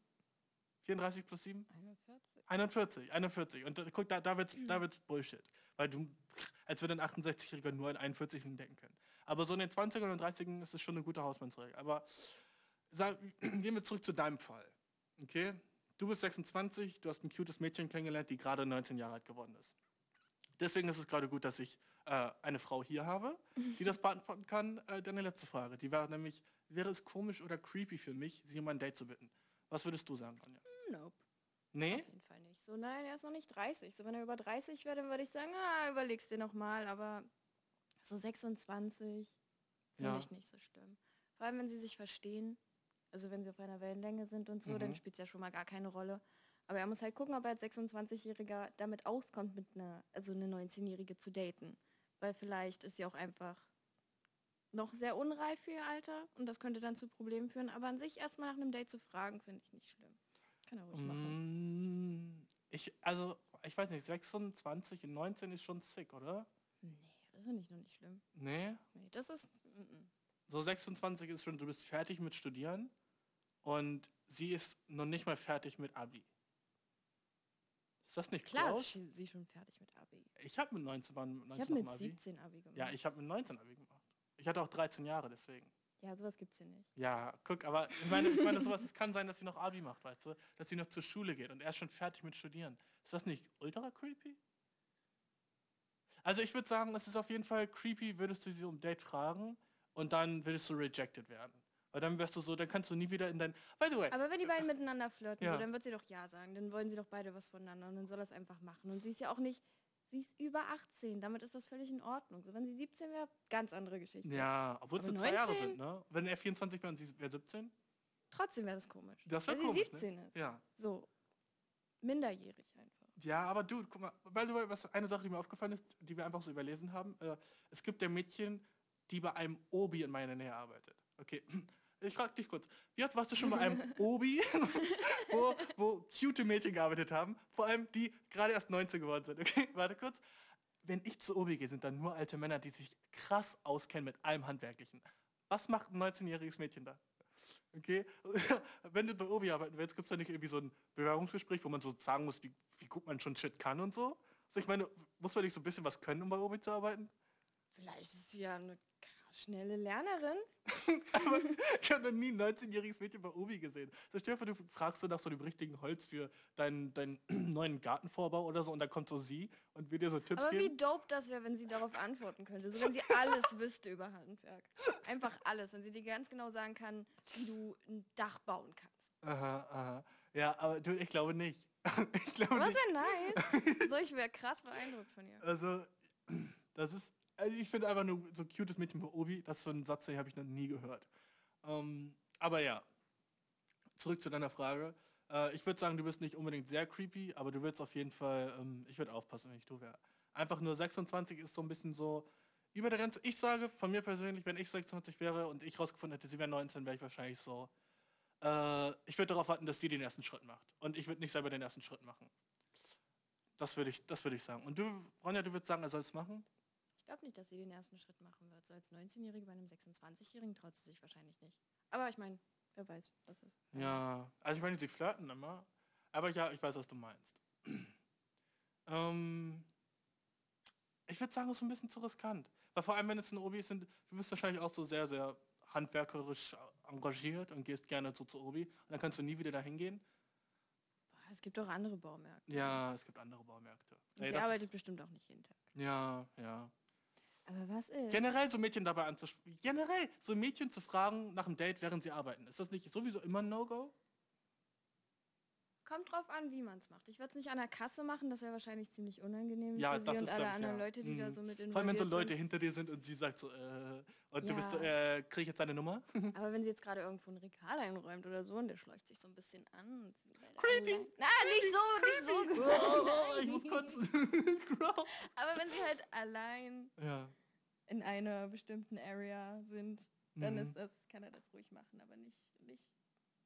34 plus 7? 41. 41, 41. Und da, guck, da, da wird's, da wird's Bullshit. Weil du, als würde ein 68-Jähriger nur einen 41 entdecken können. Aber so in den 20ern und 30ern ist es schon eine gute Hausmannsregel. Aber sag, [CLEARS THROAT] gehen wir zurück zu deinem Fall. Okay? Du bist 26, du hast ein cutes Mädchen kennengelernt, die gerade 19 Jahre alt geworden ist. Deswegen ist es gerade gut, dass ich äh, eine Frau hier habe, die das beantworten kann. Äh, deine letzte Frage, die wäre nämlich, wäre es komisch oder creepy für mich, sie um ein Date zu bitten? Was würdest du sagen, Ronja? Nope. Nee? Auf jeden Fall nicht. So, nein, er ist noch nicht 30. So, wenn er über 30 wäre, dann würde ich sagen, ah, überlegst dir nochmal. Aber so 26 finde Ja. ich nicht so schlimm. Vor allem, wenn sie sich verstehen. Also wenn sie auf einer Wellenlänge sind und so, dann Mhm. spielt es ja schon mal gar keine Rolle. Aber er muss halt gucken, ob er als 26-Jähriger damit auskommt, mit einer, also eine 19-Jährige zu daten. Weil vielleicht ist sie auch einfach noch sehr unreif für ihr Alter und das könnte dann zu Problemen führen. Aber an sich erstmal nach einem Date zu fragen, finde ich nicht schlimm. Kann er ruhig machen. Mm, Ich, also, ich weiß nicht, 26 und 19 ist schon sick, oder? Nee, das finde ich noch nicht schlimm. Nee? Nee, das ist. mm, mm. So 26 ist schon, du bist fertig mit Studieren und sie ist noch nicht mal fertig mit Abi. Ist das nicht Klar close? ist sie, schon fertig mit Abi. Ich habe mit 19, wann- mit Ich 19 habe mit Abi. 17 Abi gemacht. Ja, ich habe mit 19 Abi gemacht. Ich hatte auch 13 Jahre, deswegen. ja, sowas gibt's hier nicht. Ja, guck, aber ich meine, ich meine sowas, es kann sein, dass sie noch Abi macht, weißt du? Dass sie noch zur Schule geht und er ist schon fertig mit Studieren. Ist das nicht ultra creepy? Also ich würde sagen, es ist auf jeden Fall creepy, würdest du sie um Date fragen und dann würdest du rejected werden. Weil dann wärst du so, dann kannst du nie wieder in dein... By the way, Aber wenn die beiden miteinander flirten, Ja. so, dann wird sie doch Ja sagen. Dann wollen sie doch beide was voneinander und dann soll es einfach machen. Und sie ist ja auch nicht, sie ist über 18, damit ist das völlig in Ordnung. So, wenn sie 17 wäre, ganz andere Geschichte. ja, obwohl es nur zwei Jahre 19? sind, ne? Wenn er 24 wäre und sie wäre 17? Trotzdem wäre das komisch. Das wär weil komisch, sie ne? 17 ist. Ja. So, minderjährig einfach. Ja, aber du, guck mal, by the way, was eine Sache, die mir aufgefallen ist, die wir einfach so überlesen haben, äh, es gibt ja Mädchen, die bei einem Obi in meiner Nähe arbeitet. Okay, ich frage dich kurz, wie oft warst du schon bei einem [LAUGHS] Obi, [LAUGHS] wo, wo cute Mädchen gearbeitet haben, vor allem die gerade erst 19 geworden sind. Okay, [LAUGHS] warte kurz. Wenn ich zu Obi gehe, sind da nur alte Männer, die sich krass auskennen mit allem Handwerklichen. Was macht ein 19-jähriges Mädchen da? Okay, wenn du bei Obi arbeiten willst, gibt es da nicht irgendwie so ein Bewerbungsgespräch, wo man so sagen muss, wie, wie gut man schon Shit kann und so? Also ich meine, muss man nicht so ein bisschen was können, um bei Obi zu arbeiten? Vielleicht ist sie ja eine schnelle Lernerin. [LAUGHS] Aber ich habe noch nie ein 19-jähriges Mädchen bei Obi gesehen. So stell dir vor, du fragst so nach so dem richtigen Holz für deinen, deinen [CLEARS THROAT] neuen Gartenvorbau oder so und dann kommt so sie und will dir so Tipps Aber wie geben. dope das wäre, wenn sie darauf antworten könnte. So, wenn sie alles [LAUGHS] wüsste über Handwerk. Einfach alles. Wenn sie dir ganz genau sagen kann, wie du ein Dach bauen kannst. Aha, aha. Ja, aber du, ich glaube nicht. [LAUGHS] ich glaube Aber nicht. das wäre nice. So, ich wäre krass beeindruckt von ihr. Also, [CLEARS THROAT] das ist, also ich finde einfach nur so cutes Mädchen bei Obi, das ist so ein Satz, den habe ich noch nie gehört. Ähm, aber ja, zurück zu deiner Frage. Äh, ich würde sagen, du bist nicht unbedingt sehr creepy, aber du willst auf jeden Fall, ähm, ich würde aufpassen, wenn ich du wäre. Einfach nur 26 ist so ein bisschen so über der Grenze. Ich sage von mir persönlich, wenn ich 26 wäre und ich rausgefunden hätte, sie wäre 19, wäre ich wahrscheinlich so. Äh, ich würde darauf warten, dass sie den ersten Schritt macht. Und ich würde nicht selber den ersten Schritt machen. Das würde ich, das würde ich sagen. Und du, Ronja, du würdest sagen, er soll es machen? Ich glaube nicht, dass sie den ersten Schritt machen wird. So als 19-Jährige bei einem 26-Jährigen traut sie sich wahrscheinlich nicht. Aber ich meine, wer weiß, was ist. Ja, also ich meine, sie flirten immer. Aber ja, ich weiß, was du meinst. [CLEARS THROAT] ähm, ich würde sagen, es ist ein bisschen zu riskant. Weil vor allem, wenn es ein Obi ist, sind, du bist wahrscheinlich auch so sehr, sehr handwerkerisch engagiert und gehst gerne so zu Obi. Und dann kannst du nie wieder dahin gehen. Boah, es gibt auch andere Baumärkte. Ja, es gibt andere Baumärkte. Und Ey, sie arbeitet bestimmt auch nicht jeden Tag. ja, ja. Aber was ist? Generell so Mädchen dabei anzusprechen. Generell so Mädchen zu fragen nach einem Date, während sie arbeiten. Ist das nicht sowieso immer ein No-Go? Kommt drauf an, wie man es macht. Ich würde es nicht an der Kasse machen, das wäre wahrscheinlich ziemlich unangenehm Ja, für sie das und ist, alle glaub ich, anderen ja. Leute, die da Mhm. so mit Vor allem, wenn so involviert Leute sind. hinter dir sind und sie sagt so, äh, und du bist so, Ja. äh, krieg ich jetzt deine Nummer? [LAUGHS] Aber wenn sie jetzt gerade irgendwo ein Regal einräumt oder so und der schlägt sich so ein bisschen an. Und sie Creepy. Na, nicht so, nicht so. Oh, ich muss. Gross. [LAUGHS] Aber wenn sie halt allein ja. in einer bestimmten Area sind, dann Mhm. ist das, kann er das ruhig machen, aber nicht, nicht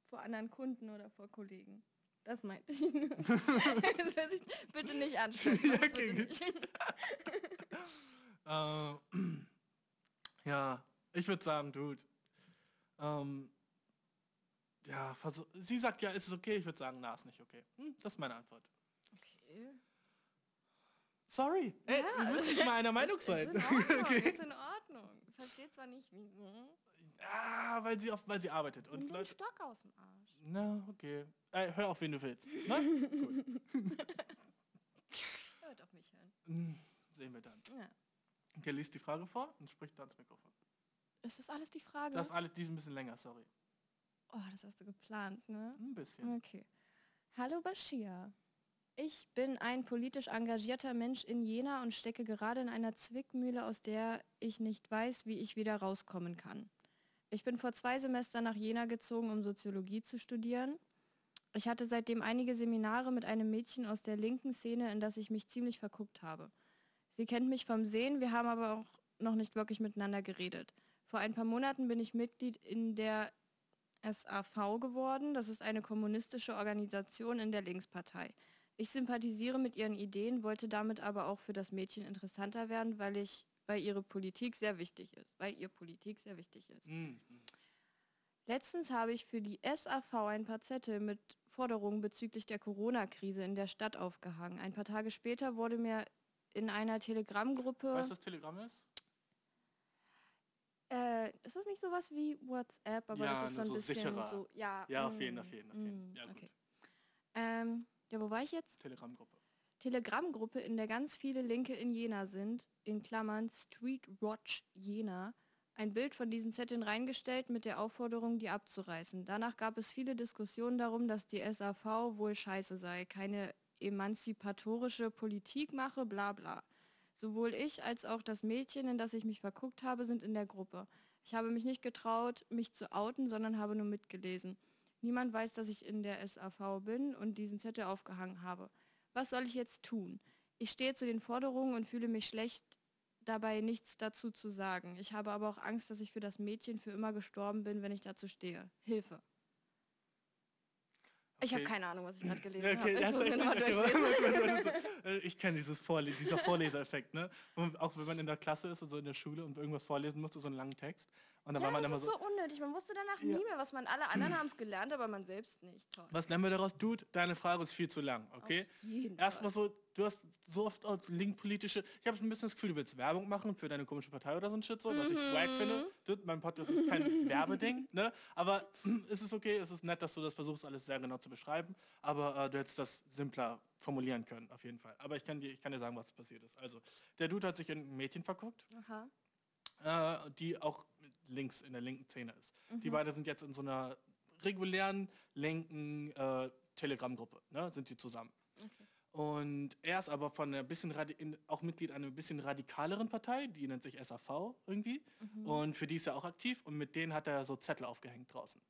vor anderen Kunden oder vor Kollegen. Das meinte ich. nur. [LAUGHS] das ich bitte nicht ansprechen. Ja, okay, nicht. [LAUGHS] Äh, [CLEARS THROAT] ja, ich würde sagen, Dude. Ähm, ja, sie sagt ja, ist es okay? Ich würde sagen, na, ist nicht okay. Hm, das ist meine Antwort. Okay. Sorry. Ey, Ja, wir müssen nicht mal einer [LAUGHS] Meinung sein. Ist in Ordnung, okay. ist in Ordnung. Versteht zwar nicht, wie. Ah, weil sie, auf, weil sie arbeitet. Und Nimm den Leute, Stock aus dem Arsch. na, okay. Äh, hör auf, wen du willst. Ne? [LAUGHS] [LAUGHS] Hört auf mich hören. Hm, sehen wir dann. Ja. Okay, liest die Frage vor und spricht dann ins Mikrofon. Ist das alles die Frage? Das ist alles, die ist ein bisschen länger, sorry. oh, das hast du geplant, ne? Ein bisschen. Okay. Hallo Bashir. Ich bin ein politisch engagierter Mensch in Jena und stecke gerade in einer Zwickmühle, aus der ich nicht weiß, wie ich wieder rauskommen kann. Ich bin vor zwei Semestern nach Jena gezogen, um Soziologie zu studieren. Ich hatte seitdem einige Seminare mit einem Mädchen aus der linken Szene, in das ich mich ziemlich verguckt habe. Sie kennt mich vom Sehen, wir haben aber auch noch nicht wirklich miteinander geredet. Vor ein paar Monaten bin ich Mitglied in der SAV geworden. Das ist eine kommunistische Organisation in der Linkspartei. Ich sympathisiere mit ihren Ideen, wollte damit aber auch für das Mädchen interessanter werden, weil ich, weil ihre Politik sehr wichtig ist, weil ihr Politik sehr wichtig ist. Mhm. Letztens habe ich für die SAV ein paar Zettel mit Forderungen bezüglich der Corona-Krise in der Stadt aufgehangen. Ein paar Tage später wurde mir in einer Telegram-Gruppe. Weißt du, was Telegram ist? Äh, ist das nicht sowas wie WhatsApp, aber Ja, das ist so ein so bisschen sicherer. so. Ja, Ja, auf mm, jeden, auf jeden, auf jeden. mm, Ja, gut. okay. Ähm, ja, wo war ich jetzt? Telegram-Gruppe. Telegram-Gruppe, in der ganz viele Linke in Jena sind, in Klammern Street Watch Jena, ein Bild von diesen Zetteln reingestellt mit der Aufforderung, die abzureißen. Danach gab es viele Diskussionen darum, dass die SAV wohl scheiße sei, keine emanzipatorische Politik mache, bla bla. Sowohl ich als auch das Mädchen, in das ich mich verguckt habe, sind in der Gruppe. Ich habe mich nicht getraut, mich zu outen, sondern habe nur mitgelesen. Niemand weiß, dass ich in der SAV bin und diesen Zettel aufgehangen habe. Was soll ich jetzt tun? Ich stehe zu den Forderungen und fühle mich schlecht, dabei nichts dazu zu sagen. Ich habe aber auch Angst, dass ich für das Mädchen für immer gestorben bin, wenn ich dazu stehe. Hilfe. Ich habe Okay. keine Ahnung, was ich gerade gelesen Ja, habe. okay, Ich mal [LAUGHS] echt- durchlesen. Äh, Ich kenne dieses Vorle dieser Vorleseeffekt, ne? Und auch wenn man in der Klasse ist und so in der Schule und irgendwas vorlesen musste, so einen langen Text. Und dann Ja, war man das immer ist so, so unnötig. Man wusste danach Ja. nie mehr, was man alle anderen haben es gelernt, aber man selbst nicht. Toll. was lernen wir daraus? Dude, deine Frage ist viel zu lang, okay? Auf jeden Erstmal Fall. so, du hast so oft auch linkpolitische. Ich habe ein bisschen das Gefühl, du willst Werbung machen für deine komische Partei oder so ein Shit, so, was ich wack finde. Dude, mein Podcast ist kein [LAUGHS] Werbeding, ne? Aber [CLEARS THROAT] es ist okay, es ist nett, dass du das versuchst, alles sehr genau zu beschreiben. Aber äh, du hättest das simpler formulieren können, auf jeden Fall. Aber ich kann dir, ich kann dir sagen, was passiert ist. Also, der Dude hat sich in ein Mädchen verguckt Aha. äh, die auch links in der linken Szene ist. Mhm. Die beiden sind jetzt in so einer regulären linken äh, Telegram-Gruppe, ne, sind sie zusammen. Okay. Und er ist aber von einer bisschen in, auch Mitglied einer bisschen radikaleren Partei, die nennt sich SAV irgendwie. Mhm. Und für die ist er auch aktiv und mit denen hat er so Zettel aufgehängt draußen.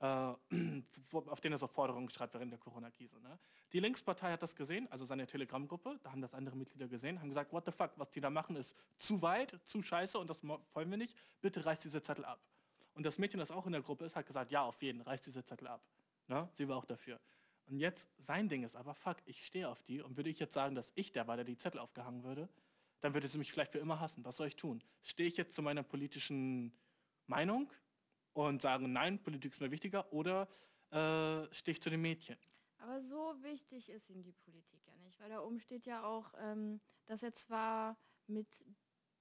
Äh, [CLEARS THROAT] auf denen er so Forderungen schreibt während der Corona-Krise. Ne? Die Linkspartei hat das gesehen, also seine Telegram-Gruppe, da haben das andere Mitglieder gesehen, haben gesagt, what the fuck, was die da machen ist zu weit, zu scheiße und das wollen wir nicht, bitte reißt diese Zettel ab. Und das Mädchen, das auch in der Gruppe ist, hat gesagt, ja, auf jeden, reißt diese Zettel ab. Ne? Sie war auch dafür. Und jetzt, sein Ding ist aber, fuck, ich stehe auf die und würde ich jetzt sagen, dass ich der war, der die Zettel aufgehangen würde, dann würde sie mich vielleicht für immer hassen. Was soll ich tun? Stehe ich jetzt zu meiner politischen Meinung und sage, nein, Politik ist mir wichtiger oder äh, stehe ich zu dem Mädchen? Aber so wichtig ist ihm die Politik ja nicht, weil da oben steht ja auch, ähm, dass er zwar mit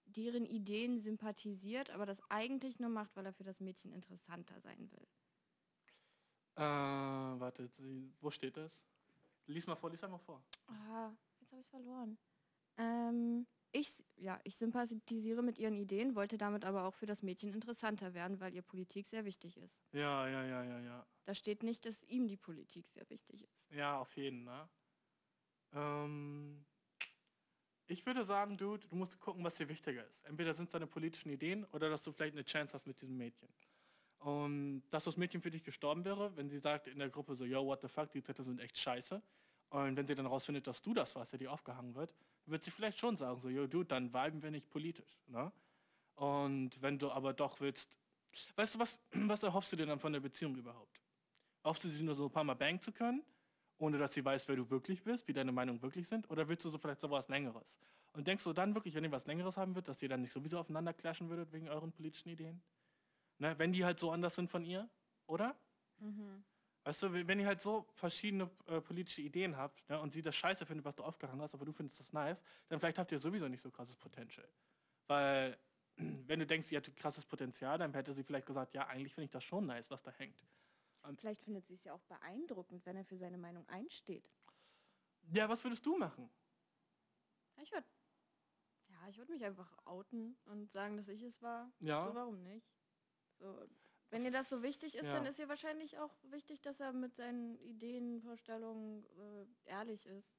deren Ideen sympathisiert, aber das eigentlich nur macht, weil er für das Mädchen interessanter sein will. Äh, warte, wo steht das? Lies mal vor, lies mal vor. Ah, jetzt habe ich es verloren. Ähm, ich, ja, ich sympathisiere mit ihren Ideen, wollte damit aber auch für das Mädchen interessanter werden, weil ihr Politik sehr wichtig ist. Ja, ja, ja, ja, ja. Da steht nicht, dass ihm die Politik sehr wichtig ist. Ja, auf jeden, ne? Ähm, ich würde sagen, Dude, du musst gucken, was dir wichtiger ist. Entweder sind es deine politischen Ideen oder dass du vielleicht eine Chance hast mit diesem Mädchen. Und dass das Mädchen für dich gestorben wäre, wenn sie sagt in der Gruppe so, yo, what the fuck, die Zettel sind echt scheiße. Und wenn sie dann rausfindet, dass du das warst, der die aufgehangen wird, wird sie vielleicht schon sagen, so, yo, Dude, dann viben wir nicht politisch. Ne? Und wenn du aber doch willst, weißt du, was, [CLEARS THROAT] was erhoffst du dir dann von der Beziehung überhaupt? Erhoffst du sie nur so ein paar Mal bangen zu können, ohne dass sie weiß, wer du wirklich bist, wie deine Meinungen wirklich sind? Oder willst du so vielleicht so was Längeres? Und denkst du dann wirklich, wenn ihr was Längeres haben wird, dass ihr dann nicht sowieso aufeinander clashen würdet wegen euren politischen Ideen? Ne? Wenn die halt so anders sind von ihr, oder? Weißt du, wenn ihr halt so verschiedene äh, politische Ideen habt ne, und sie das scheiße findet, was du aufgehangen hast, aber du findest das nice, dann vielleicht habt ihr sowieso nicht so krasses Potential. Weil, [CLEARS THROAT] wenn du denkst, sie hat krasses Potenzial, dann hätte sie vielleicht gesagt, ja, eigentlich finde ich das schon nice, was da hängt. Vielleicht findet sie es ja auch beeindruckend, wenn er für seine Meinung einsteht. Ja, was würdest du machen? Ich würde Ja, ich würde mich einfach outen und sagen, dass ich es war. Ja. So, warum nicht? So, wenn ihr das so wichtig ist, Ja. dann ist ihr wahrscheinlich auch wichtig, dass er mit seinen Ideen, Vorstellungen äh, ehrlich ist.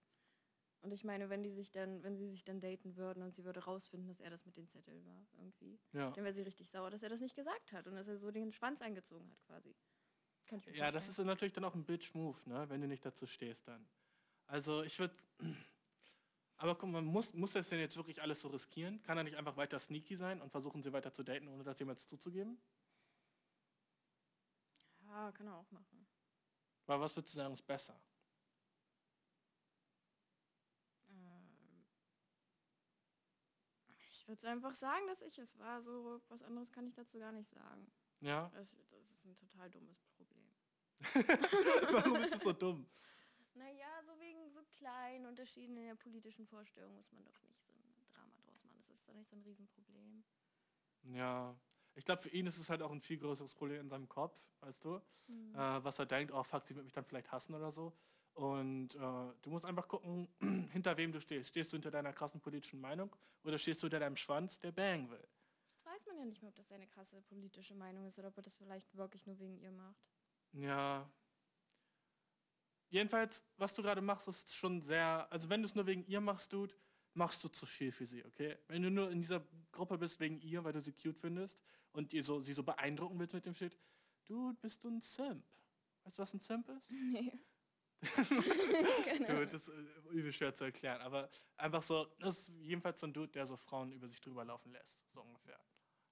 Und ich meine, wenn die sich dann, wenn sie sich dann daten würden und sie würde rausfinden, dass er das mit den Zetteln war, irgendwie, Ja. dann wäre sie richtig sauer, dass er das nicht gesagt hat und dass er so den Schwanz eingezogen hat, quasi. Ja, das ist natürlich dann auch ein Bitch-Move, ne? wenn du nicht dazu stehst dann. Also ich würde... [CLEARS THROAT] Aber guck mal, muss, muss das denn jetzt wirklich alles so riskieren? Kann er nicht einfach weiter sneaky sein und versuchen, sie weiter zu daten, ohne das jemals zuzugeben? Ja, kann er auch machen. Weil was würdest du sagen, ist besser? Ähm, ich würde einfach sagen, dass ich es war. So was anderes kann ich dazu gar nicht sagen. Ja? Das, das ist ein total dummes Problem. [LAUGHS] Warum ist das so dumm? Naja, so wegen so kleinen Unterschieden in der politischen Vorstellung muss man doch nicht so ein Drama draus machen. Das ist doch nicht so ein Riesenproblem. Ja. Ich glaube, für ihn ist es halt auch ein viel größeres Problem in seinem Kopf, weißt du? Mhm. Äh, was er denkt, oh fuck, sie wird mich dann vielleicht hassen oder so. Und äh, du musst einfach gucken, [CLEARS THROAT] hinter wem du stehst. Stehst du hinter deiner krassen politischen Meinung oder stehst du hinter deinem Schwanz, der bang will? Das weiß man ja nicht mehr, ob das eine krasse politische Meinung ist oder ob er das vielleicht wirklich nur wegen ihr macht. Ja. Jedenfalls, was du gerade machst, ist schon sehr, also wenn du es nur wegen ihr machst, Dude, machst du zu viel für sie, okay? Wenn du nur in dieser Gruppe bist wegen ihr, weil du sie cute findest und ihr so, sie so beeindrucken willst mit dem Shit, Dude, bist du ein Simp. Weißt du, was ein Simp ist? [LAUGHS] Nee. [LAUGHS] Dude, das ist übel schwer zu erklären, aber einfach so, das ist jedenfalls so ein Dude, der so Frauen über sich drüber laufen lässt, so ungefähr.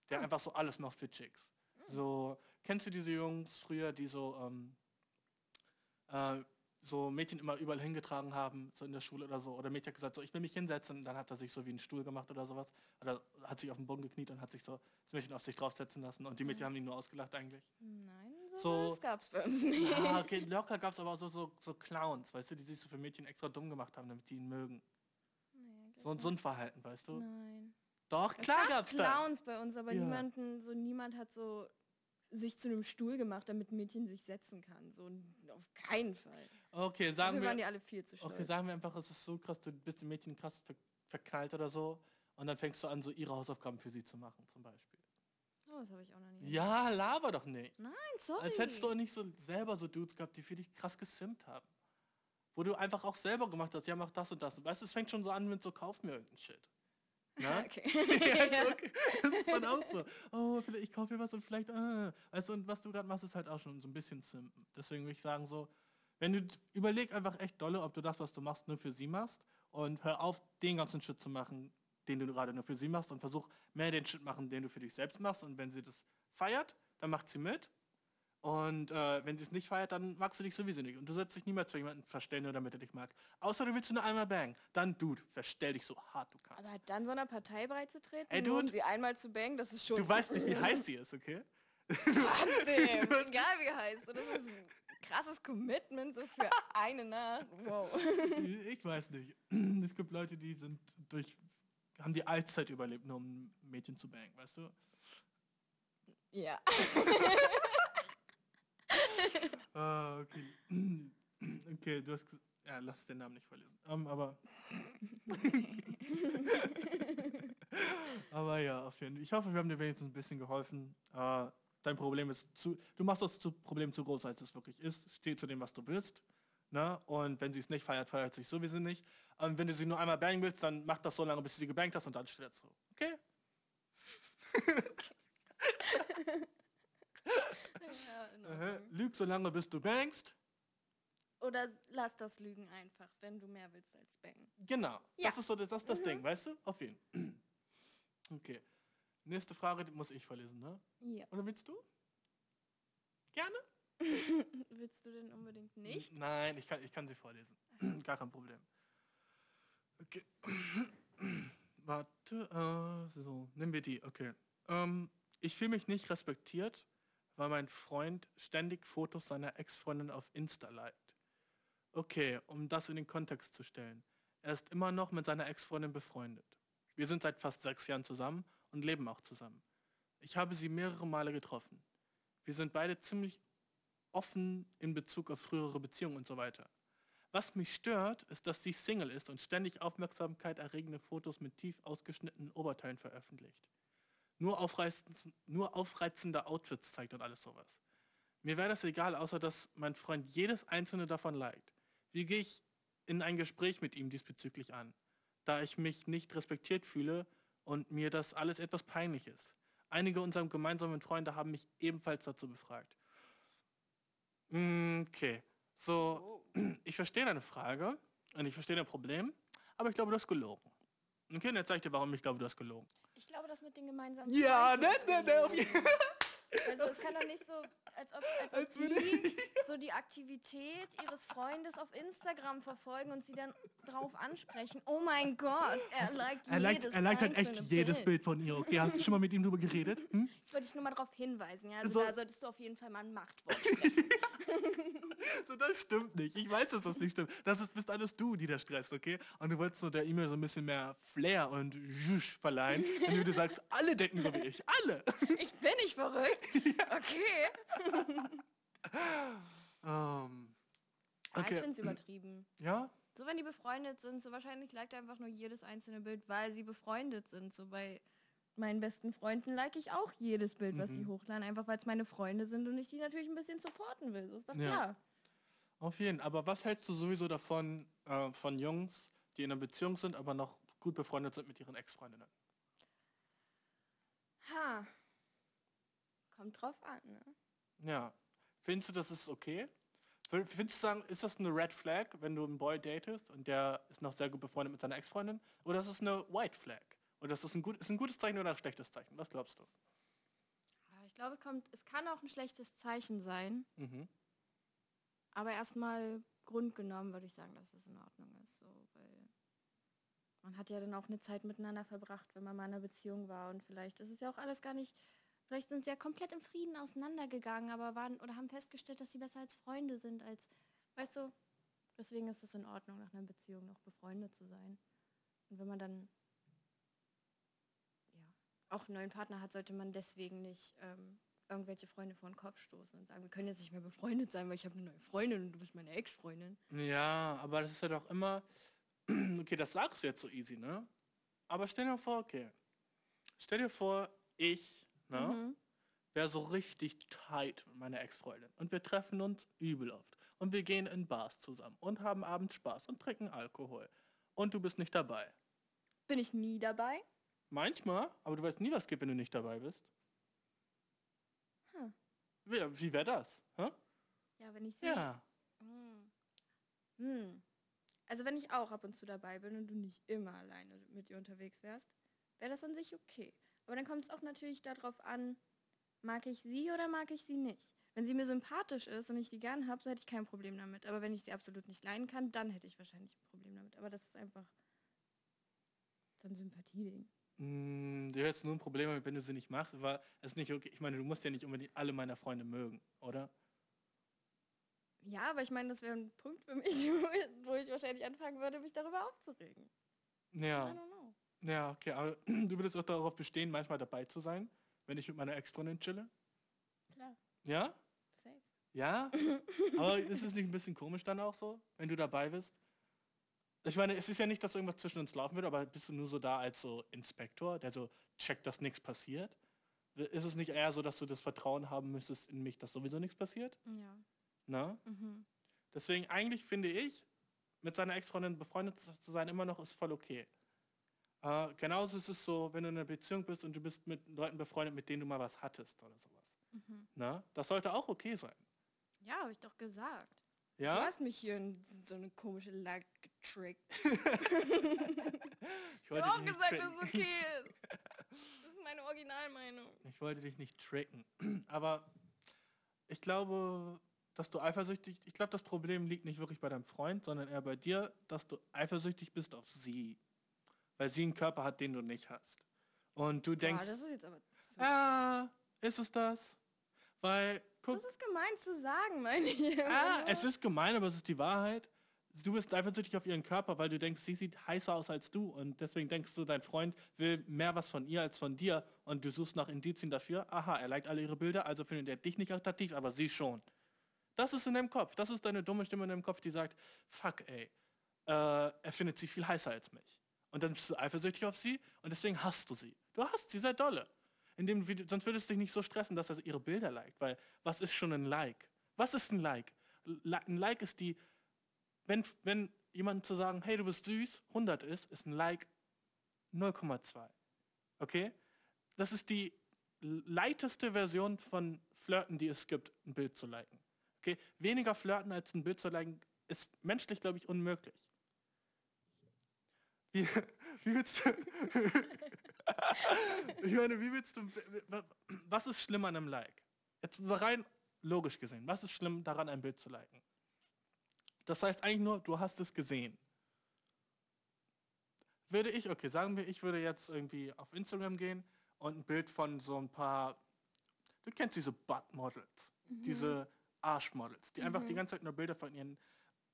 Der Hm. einfach so alles macht für Chicks. So, kennst du diese Jungs früher, die so, ähm, äh, so Mädchen immer überall hingetragen haben, so in der Schule oder so, oder Mädchen hat gesagt, so, ich will mich hinsetzen, und dann hat er sich so wie einen Stuhl gemacht oder sowas, oder hat sich auf den Boden gekniet und hat sich so das Mädchen auf sich draufsetzen lassen und die Mädchen Mhm. haben ihn nur ausgelacht eigentlich. Nein, So- gab's bei uns nicht. Ja, okay, locker gab es aber auch so, so, so Clowns, weißt du, die sich so für Mädchen extra dumm gemacht haben, damit die ihn mögen. Gab's So, ein nicht. Verhalten, weißt du? Nein. Doch, Es klar gab gab's das. Clowns bei uns, aber Ja. niemanden, so niemand hat so sich zu einem Stuhl gemacht, damit ein Mädchen sich setzen kann. So auf keinen Fall. Okay, sagen Dafür waren wir, die alle viel zu stolz. okay, sagen wir einfach, es ist so krass, du bist dem Mädchen krass ver verknallt oder so und dann fängst du an, so ihre Hausaufgaben für sie zu machen, zum Beispiel. oh, das habe ich auch noch nie. Ja, laber doch nicht. Nein, sorry. Als hättest du auch nicht so selber so Dudes gehabt, die für dich krass gesimpt haben. Wo du einfach auch selber gemacht hast, ja, mach das und das. Weißt du, es fängt schon so an mit so, kauf mir irgendeinen Shit. Ne? [LAUGHS] okay. [LAUGHS] ja, okay. Das ist dann auch so. Oh, vielleicht, ich kaufe mir was und vielleicht, äh. Weißt du, und was du gerade machst, ist halt auch schon so ein bisschen simpen. Deswegen würde ich sagen so, wenn du überleg einfach echt dolle, ob du das, was du machst, nur für sie machst und hör auf, den ganzen Shit zu machen, den du gerade nur für sie machst und versuch mehr den Shit machen, den du für dich selbst machst und wenn sie das feiert, dann macht sie mit und äh, wenn sie es nicht feiert, dann magst du dich sowieso nicht und du sollst dich niemals für jemanden verstellen, nur damit er dich mag. Außer du willst nur einmal bang, dann Dude, verstell dich so hart du kannst. Aber dann so einer Partei beizutreten, Ey, Dude. sie einmal zu bangen, das ist schon... Du weißt nicht, wie [LAUGHS] heiß sie ist, okay? [LAUGHS] Trotzdem, egal wie heißt. Und das ist krasses Commitment so für [LAUGHS] eine Nacht. Wow. Ich weiß nicht. [CLEARS THROAT] Es gibt Leute, die sind durch, haben die Allzeit überlebt, nur um ein Mädchen zu bangen, weißt du? Ja. [LAUGHS] Ah, okay. [CLEARS THROAT] Okay, du hast ja, lass den Namen nicht vorlesen. Ähm, aber. [LAUGHS] aber ja, auf jeden Fall. Ich hoffe, wir haben dir wenigstens ein bisschen geholfen. Äh, dein Problem ist zu. Du machst das zu, Problem zu groß, als es wirklich ist. Steh zu dem, was du willst. Ne? Und wenn sie es nicht feiert, feiert sie sich sowieso nicht. Und wenn du sie nur einmal bangen willst, dann mach das so lange, bis du sie gebankt hast und dann steht zu. Okay? [LAUGHS] ja. Lüg so lange, bis du bangst. Oder lass das Lügen einfach, wenn du mehr willst als bangen. Genau. Ja. Das ist so das, das Mhm. Ding, weißt du? Auf jeden Fall. [CLEARS THROAT] Okay. Nächste Frage, die muss ich vorlesen, ne? Ja. Oder willst du? Gerne? [LAUGHS] Willst du denn unbedingt nicht? Nein, ich kann, ich kann sie vorlesen. Gar kein Problem. Okay. [CLEARS THROAT] Warte, äh, so, nehmen wir die, okay. Ähm, ich fühle mich nicht respektiert, weil mein Freund ständig Fotos seiner Ex-Freundin auf Insta liked. Okay, um das in den Kontext zu stellen. Er ist immer noch mit seiner Ex-Freundin befreundet. Wir sind seit fast sechs Jahren zusammen und leben auch zusammen. Ich habe sie mehrere Male getroffen. Wir sind beide ziemlich offen in Bezug auf frühere Beziehungen und so weiter. Was mich stört, ist, dass sie Single ist und ständig Aufmerksamkeit erregende Fotos mit tief ausgeschnittenen Oberteilen veröffentlicht. Nur, aufreizend, nur aufreizende Outfits zeigt und alles sowas. Mir wäre das egal, außer dass mein Freund jedes einzelne davon liked. Wie gehe ich in ein Gespräch mit ihm diesbezüglich an, da ich mich nicht respektiert fühle und mir das alles etwas peinlich ist. Einige unserer gemeinsamen Freunde haben mich ebenfalls dazu befragt. Mm, okay, so, [CLEARS THROAT] ich verstehe deine Frage und ich verstehe dein Problem, aber ich glaube, du hast gelogen. Okay, und jetzt zeig ich dir, warum ich glaube, du hast gelogen. Ich glaube, das mit den gemeinsamen Ja, Freunden ne, ist ne, ne, gelogen. auf jeden Fall. [LAUGHS] Also es kann doch nicht so, als ob, als ob Als die so die Aktivität ihres Freundes auf Instagram verfolgen und sie dann drauf ansprechen. Oh mein Gott, er liked Er liked, jedes er liked halt echt jedes Bild von ihr. Okay, hast du schon mal mit ihm drüber geredet? [LAUGHS] Hm? Ich wollte dich nur mal darauf hinweisen. Ja? Also So. da solltest du auf jeden Fall mal ein Machtwort sprechen. [LAUGHS] So, das stimmt nicht. Ich weiß, dass das nicht stimmt. Das ist, bist alles du, die da stresst, okay? Und du wolltest so der E-Mail so ein bisschen mehr Flair und Jusch verleihen, [LAUGHS] wenn du dir sagst, alle denken so wie ich. Alle. ich bin nicht verrückt. Okay. [LAUGHS] Ähm, Ah, Ich okay. finde es übertrieben. Ja? So, wenn die befreundet sind, so wahrscheinlich liked er einfach nur jedes einzelne Bild, weil sie befreundet sind. So bei meinen besten Freunden like ich auch jedes Bild, was sie Mhm. hochladen, einfach weil es meine Freunde sind und ich die natürlich ein bisschen supporten will. So ist doch Ja. klar. Auf jeden Fall. Aber was hältst du sowieso davon, äh, von Jungs, die in einer Beziehung sind, aber noch gut befreundet sind mit ihren Ex-Freundinnen? Ha. Kommt drauf an, ne? Ja. Findest du, das ist okay? Findest du sagen, ist das eine Red Flag, wenn du einen Boy datest und der ist noch sehr gut befreundet mit seiner Ex-Freundin? Oder ist es eine White Flag? Oder ist das ein, gut, ist ein gutes Zeichen oder ein schlechtes Zeichen? Was glaubst du? Ich glaube, es kommt, es kann auch ein schlechtes Zeichen sein, Mhm. aber erstmal grundgenommen würde ich sagen, dass es in Ordnung ist. So, weil man hat ja dann auch eine Zeit miteinander verbracht, wenn man mal in einer Beziehung war und vielleicht ist es ja auch alles gar nicht, vielleicht sind sie ja komplett im Frieden auseinandergegangen, aber waren oder haben festgestellt, dass sie besser als Freunde sind, als, weißt du, deswegen ist es in Ordnung, nach einer Beziehung noch befreundet zu sein. Und wenn man dann ja, auch einen neuen Partner hat, sollte man deswegen nicht ähm, irgendwelche Freunde vor den Kopf stoßen und sagen, wir können jetzt nicht mehr befreundet sein, weil ich habe eine neue Freundin und du bist meine Ex-Freundin. Ja, aber das ist ja doch immer, [CLEARS THROAT] okay, das sagst du jetzt so easy, ne? Aber stell dir vor, okay, stell dir vor, ich, ne, Mhm. wäre so richtig tight mit meiner Ex-Freundin und wir treffen uns übel oft und wir gehen in Bars zusammen und haben abends Spaß und trinken Alkohol und du bist nicht dabei. Bin ich nie dabei? Manchmal, aber du weißt nie, was gibt, wenn du nicht dabei bist. Hm. Wie, wie wäre das? Hä? Ja, wenn ich sie. Ja. Hm. Hm. Also wenn ich auch ab und zu dabei bin und du nicht immer alleine mit ihr unterwegs wärst, wäre das an sich okay. Aber dann kommt es auch natürlich darauf an, mag ich sie oder mag ich sie nicht. Wenn sie mir sympathisch ist und ich die gern habe, so hätte ich kein Problem damit. Aber wenn ich sie absolut nicht leiden kann, dann hätte ich wahrscheinlich ein Problem damit. Aber das ist einfach so ein Sympathieding. Mm, Du hättest nur ein Problem damit, wenn du sie nicht machst, aber es ist nicht okay. Ich meine, du musst ja nicht unbedingt alle meiner Freunde mögen, oder? Ja, aber ich meine, das wäre ein Punkt für mich, [LAUGHS] wo ich, wahrscheinlich anfangen würde, mich darüber aufzuregen. Ja. Ja, okay, aber [CLEARS THROAT] du würdest auch darauf bestehen, manchmal dabei zu sein, wenn ich mit meiner Ex-Freundin chille? Klar, Ja? safe. Ja? [LAUGHS] Aber ist es nicht ein bisschen komisch dann auch so, wenn du dabei bist? Ich meine, es ist ja nicht, dass irgendwas zwischen uns laufen wird, aber bist du nur so da als so Inspektor, der so checkt, dass nichts passiert? Ist es nicht eher so, dass du das Vertrauen haben müsstest in mich, dass sowieso nichts passiert? Ja. Na? Mhm. Deswegen eigentlich finde ich, mit seiner Ex-Freundin befreundet zu sein immer noch ist voll okay. Äh, genauso ist es so, wenn du in einer Beziehung bist und du bist mit Leuten befreundet, mit denen du mal was hattest oder sowas. Mhm. Na? Das sollte auch okay sein. Ja, habe ich doch gesagt. Du Ja? hast mich hier in so eine komische Lage getrickt. [LAUGHS] Ich habe auch dich nicht gesagt, dass es okay ist. [LAUGHS] Das ist meine Originalmeinung. Ich wollte dich nicht tricken. [CLEARS THROAT] Aber ich glaube, dass du eifersüchtig, ich glaube, das Problem liegt nicht wirklich bei deinem Freund, sondern eher bei dir, dass du eifersüchtig bist auf sie. Weil sie einen Körper hat, den du nicht hast. Und du denkst, Boah, das ist jetzt aber. Zu, ah, ist es das? Weil, guck, das ist gemein zu sagen, meine ich. [LAUGHS] ah, es ist gemein, aber es ist die Wahrheit. Du bist eifersüchtig auf ihren Körper, weil du denkst, sie sieht heißer aus als du. Und deswegen denkst du, dein Freund will mehr was von ihr als von dir. Und du suchst nach Indizien dafür. Aha, er liked alle ihre Bilder, also findet er dich nicht attraktiv, aber sie schon. Das ist in deinem Kopf. Das ist deine dumme Stimme in deinem Kopf, die sagt, fuck ey, äh, er findet sie viel heißer als mich. Und dann bist du eifersüchtig auf sie und deswegen hasst du sie. Du hast sie sehr dolle. Indem, sonst würdest du dich nicht so stressen, dass er ihre Bilder liked. Weil was ist schon ein Like? Was ist ein Like? Ein Like ist die, wenn, wenn jemand zu sagen, hey, du bist süß, 100 ist, ist ein Like 0,2. Okay? Das ist die leiteste Version von Flirten, die es gibt, ein Bild zu liken. Okay? Weniger flirten als ein Bild zu liken, ist menschlich, glaube ich, unmöglich. Wie, wie willst du. [LAUGHS] ich meine, wie willst du. Was ist schlimm an einem Like? Jetzt rein logisch gesehen, was ist schlimm daran, ein Bild zu liken? Das heißt eigentlich nur, du hast es gesehen. Würde ich, okay, sagen wir, ich würde jetzt irgendwie auf Instagram gehen und ein Bild von so ein paar, du kennst diese Butt-Models, mhm. diese Arschmodels, die mhm. einfach die ganze Zeit nur Bilder von ihren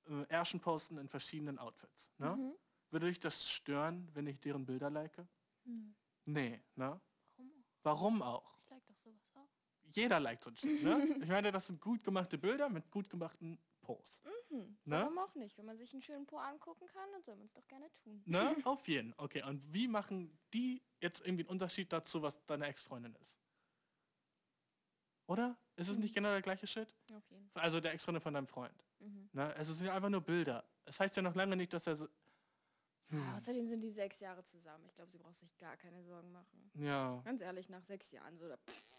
äh, Ärschen posten in verschiedenen Outfits. Ne? Mhm. Würde dich das stören, wenn ich deren Bilder like? Mhm. Nee, ne? Warum auch? Warum auch? Ich like doch sowas auch. Jeder liked so ein Shit, ne? ich meine, das sind gut gemachte Bilder mit gut gemachten Posts. Mhm. Ne? Warum auch nicht? Wenn man sich einen schönen Po angucken kann, dann soll man es doch gerne tun. Ne? [LAUGHS] Auf jeden. Okay, und wie machen die jetzt irgendwie einen Unterschied dazu, was deine Ex-Freundin ist? Oder? Ist es nicht mhm. genau der gleiche Shit? Auf jeden Fall. Also der Ex-Freundin von deinem Freund. Mhm. Ne? Es sind ja einfach nur Bilder. Es heißt ja noch lange nicht, dass er so, hm. Außerdem sind die sechs Jahre zusammen. Ich glaube, sie braucht sich gar keine Sorgen machen. Ja. Ganz ehrlich, nach sechs Jahren so, da, pff,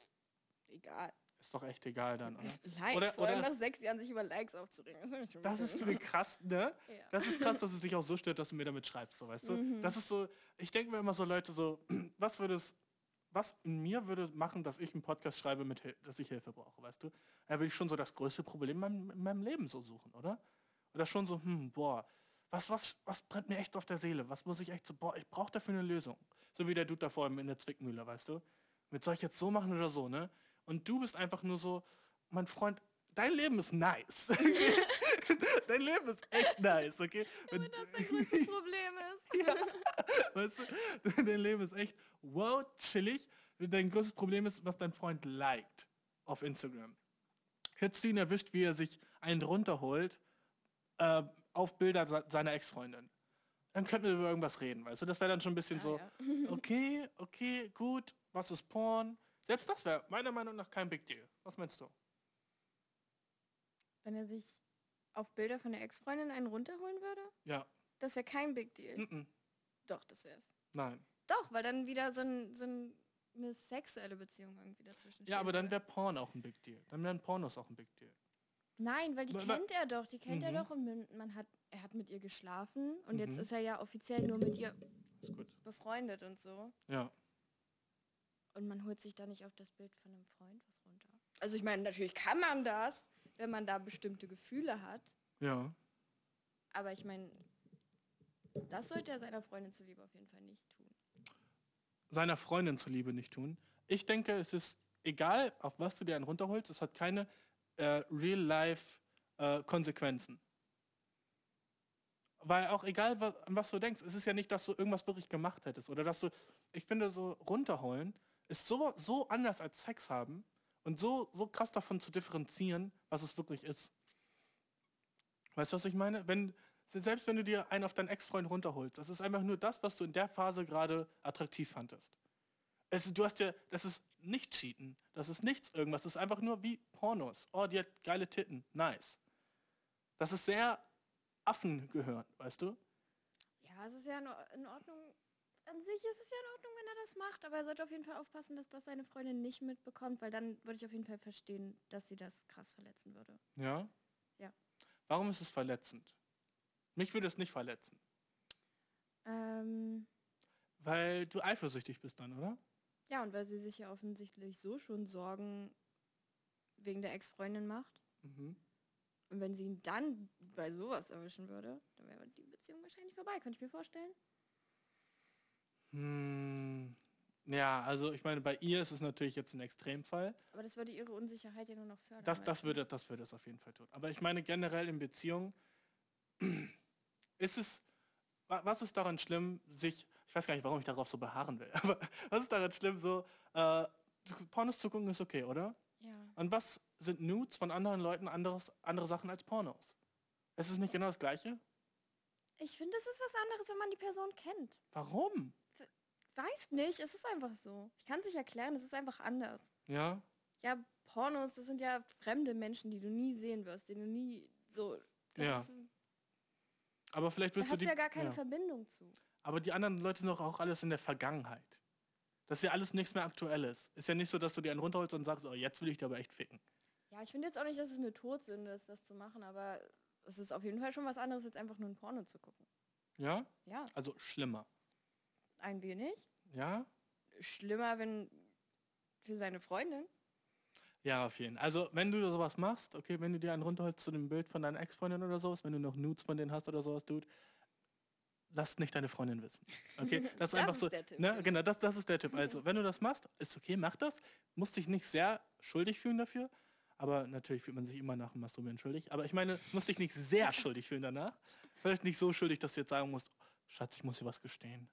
egal. Ist doch echt egal dann, oder? Likes, oder, oder nach sechs Jahren sich über Likes aufzuregen. Das, das ist krass, ne? [LAUGHS] Ja. Das ist krass, dass es dich auch so stört, dass du mir damit schreibst, so weißt du? Mhm. Das ist so, ich denke mir immer so Leute so, [CLEARS THROAT] was würde es, was in mir würde machen, dass ich einen Podcast schreibe, mit, dass ich Hilfe brauche, weißt du? Da würde ich schon so das größte Problem in meinem, in meinem Leben so suchen, oder? Oder schon so, hm, boah, was, was, was brennt mir echt auf der Seele? Was muss ich echt so, boah, ich brauche dafür eine Lösung. So wie der Dude da vorhin in der Zwickmühle, weißt du? Mit soll ich jetzt so machen oder so, ne? Und du bist einfach nur so, mein Freund, dein Leben ist nice. [LAUGHS] [LAUGHS] dein Leben ist echt nice, okay? Ja, wenn das dein größtes [LAUGHS] Problem ist. ja, weißt du, dein Leben ist echt wow, chillig. Dein größtes Problem ist, was dein Freund liked auf Instagram. Hättest du ihn erwischt, wie er sich einen runterholt, äh, auf Bilder seiner Ex-Freundin. Dann könnten wir über irgendwas reden, weißt du? Das wäre dann schon ein bisschen ja, so, ja. [LAUGHS] okay, okay, gut, was ist Porn? Selbst das wäre meiner Meinung nach kein Big Deal. Was meinst du? Wenn er sich auf Bilder von der Ex-Freundin einen runterholen würde? Ja. Das wäre kein Big Deal. Mm -mm. Doch, das wär's. Nein. Doch, weil dann wieder so, ein, so eine sexuelle Beziehung irgendwie dazwischen Ja, aber dann wäre Porn auch ein Big Deal. Dann wären Pornos auch ein Big Deal. Nein, weil die ma, kennt er doch, die kennt mhm. er doch und man hat, er hat mit ihr geschlafen und mhm. jetzt ist er ja offiziell nur mit ihr befreundet und so. Ja. Und man holt sich da nicht auf das Bild von einem Freund was runter. Also ich meine, natürlich kann man das, wenn man da bestimmte Gefühle hat. Ja. Aber ich meine, das sollte er seiner Freundin zuliebe auf jeden Fall nicht tun. Seiner Freundin zuliebe nicht tun. Ich denke, es ist egal, auf was du dir einen runterholst, es hat keine äh, Real-Life-Konsequenzen. Äh, Weil auch egal, was, an was du denkst, es ist ja nicht, dass du irgendwas wirklich gemacht hättest. Oder dass du, ich finde, so runterholen ist so, so anders als Sex haben und so, so krass davon zu differenzieren, was es wirklich ist. Weißt du, was ich meine? Wenn, selbst wenn du dir einen auf deinen Ex-Freund runterholst, das ist einfach nur das, was du in der Phase gerade attraktiv fandest. Es, du hast ja, das ist nicht Cheaten, das ist nichts irgendwas, das ist einfach nur wie Pornos. Oh, die hat geile Titten, nice. Das ist sehr Affen gehört, weißt du? Ja, es ist ja in Ordnung. An sich ist es ja in Ordnung, wenn er das macht, aber er sollte auf jeden Fall aufpassen, dass das seine Freundin nicht mitbekommt, weil dann würde ich auf jeden Fall verstehen, dass sie das krass verletzen würde. Ja? Ja. Warum ist es verletzend? Mich würde es nicht verletzen. Ähm. Weil du eifersüchtig bist dann, oder? Ja, und weil sie sich ja offensichtlich so schon Sorgen wegen der Ex-Freundin macht. Mhm. Und wenn sie ihn dann bei sowas erwischen würde, dann wäre die Beziehung wahrscheinlich vorbei, könnte ich mir vorstellen. Hm, ja, also ich meine, bei ihr ist es natürlich jetzt ein Extremfall. Aber das würde ihre Unsicherheit ja nur noch fördern. Das, das, würde, das würde es auf jeden Fall tun. Aber ich meine generell in Beziehungen [CLEARS THROAT] ist es, was ist daran schlimm, sich ich weiß gar nicht, warum ich darauf so beharren will, [LAUGHS] aber was ist daran schlimm, so, äh, Pornos zu gucken ist okay, oder? Ja. Und was sind Nudes von anderen Leuten anderes, andere Sachen als Pornos? Ist es nicht genau das Gleiche? Ich finde, es ist was anderes, wenn man die Person kennt. Warum? Weiß nicht, es ist einfach so. Ich kann es nicht erklären, es ist einfach anders. Ja, Ja, Pornos, das sind ja fremde Menschen, die du nie sehen wirst, die du nie so. Ja. ist, aber vielleicht da wirst du hast ja gar keine ja. Verbindung zu. Aber die anderen Leute sind doch auch alles in der Vergangenheit. Das ist ja alles nichts mehr Aktuelles. Ist ja nicht so, dass du dir einen runterholst und sagst, oh, jetzt will ich dir aber echt ficken. Ja, ich finde jetzt auch nicht, dass es eine Todsünde ist, das zu machen, aber es ist auf jeden Fall schon was anderes, als einfach nur ein Porno zu gucken. Ja? Ja, Also schlimmer. ein wenig. Ja? Schlimmer, wenn für seine Freundin. Ja, auf jeden Fall. Also, wenn du sowas machst, okay, wenn du dir einen runterholst zu dem Bild von deiner Ex-Freundin oder sowas, wenn du noch Nudes von denen hast oder sowas, Dude, lass nicht deine Freundin wissen. Okay? [LAUGHS] Das ist Das einfach ist so. der Tipp, ne? genau. Genau, das, das ist der Tipp. Also, [LAUGHS] wenn du das machst, ist okay, mach das. Musst dich nicht sehr schuldig fühlen dafür. Aber natürlich fühlt man sich immer nach dem Masturbieren schuldig. Aber ich meine, musst dich nicht sehr [LAUGHS] schuldig fühlen danach. Vielleicht nicht so schuldig, dass du jetzt sagen musst, Schatz, ich muss dir was gestehen.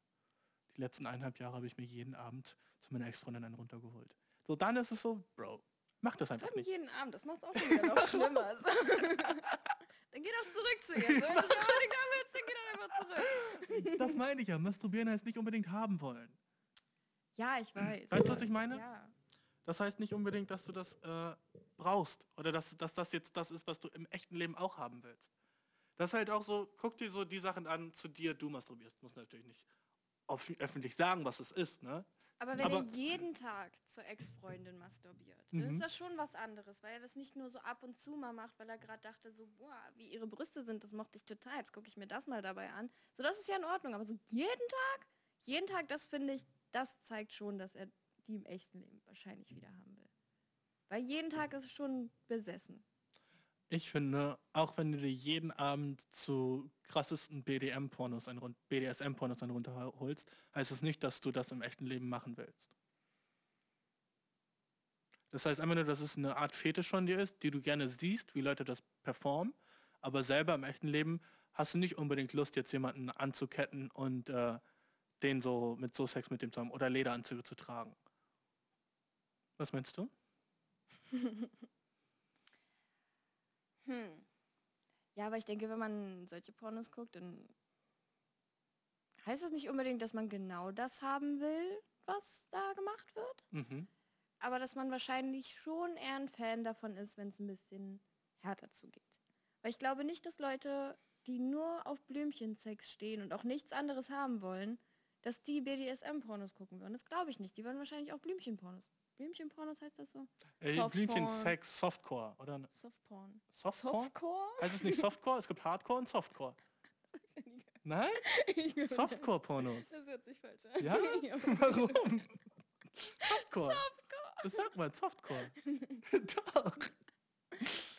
Die letzten eineinhalb Jahre habe ich mir jeden Abend zu meiner Ex-Freundin einen runtergeholt. So, dann ist es so, Bro, mach das einfach nicht. jeden Abend, das macht es auch schon wieder noch [LAUGHS] schlimmer. [LAUGHS] dann geh doch zurück zu ihr. Wenn du [LAUGHS] unbedingt haben willst, dann geh doch einfach zurück. Das meine ich ja. Masturbieren heißt nicht unbedingt haben wollen. Ja, ich weiß. Weißt du, was ich meine? Ja. Das heißt nicht unbedingt, dass du das äh, brauchst oder dass, dass das jetzt das ist, was du im echten Leben auch haben willst. Das ist halt auch so, guck dir so die Sachen an, zu dir du masturbierst. Muss natürlich nicht öffentlich sagen, was es ist, ne? Aber wenn Aber- er jeden Tag zur Ex-Freundin masturbiert, Mhm. dann ist das schon was anderes, weil er das nicht nur so ab und zu mal macht, weil er gerade dachte, so, boah, wie ihre Brüste sind, das mochte ich total, jetzt gucke ich mir das mal dabei an. So, das ist ja in Ordnung, aber so jeden Tag, jeden Tag, das finde ich, das zeigt schon, dass er die im echten Leben wahrscheinlich wieder haben will. Weil jeden Tag ist schon besessen. Ich finde, auch wenn du dir jeden Abend zu krassesten BDM-Pornos ein, run- BDSM-Pornos ein runterholst, heißt es nicht, dass du das im echten Leben machen willst. Das heißt einfach nur, dass es eine Art Fetisch von dir ist, die du gerne siehst, wie Leute das performen, aber selber im echten Leben hast du nicht unbedingt Lust, jetzt jemanden anzuketten und äh, den so mit so Sex mit dem zu haben oder Lederanzüge zu tragen. Was meinst du? [LAUGHS] Hm. Ja, aber ich denke, wenn man solche Pornos guckt, dann heißt das nicht unbedingt, dass man genau das haben will, was da gemacht wird. Mhm. Aber dass man wahrscheinlich schon eher ein Fan davon ist, wenn es ein bisschen härter zugeht. Weil ich glaube nicht, dass Leute, die nur auf Blümchensex stehen und auch nichts anderes haben wollen, dass die BDSM-Pornos gucken würden. Das glaube ich nicht. Die würden wahrscheinlich auch Blümchenpornos. Blümchenpornos heißt das so? Äh, Softporn. Blümchen Sex, Softcore, oder? Softporn. Softcore? Softcore? Heißt es nicht Softcore? Es gibt Hardcore und Softcore. [LAUGHS] Nein? Softcore-Pornos. Das hört sich falsch an. Ja? [LAUGHS] Warum? Softcore. Das sagt man, Softcore. [LAUGHS] Doch.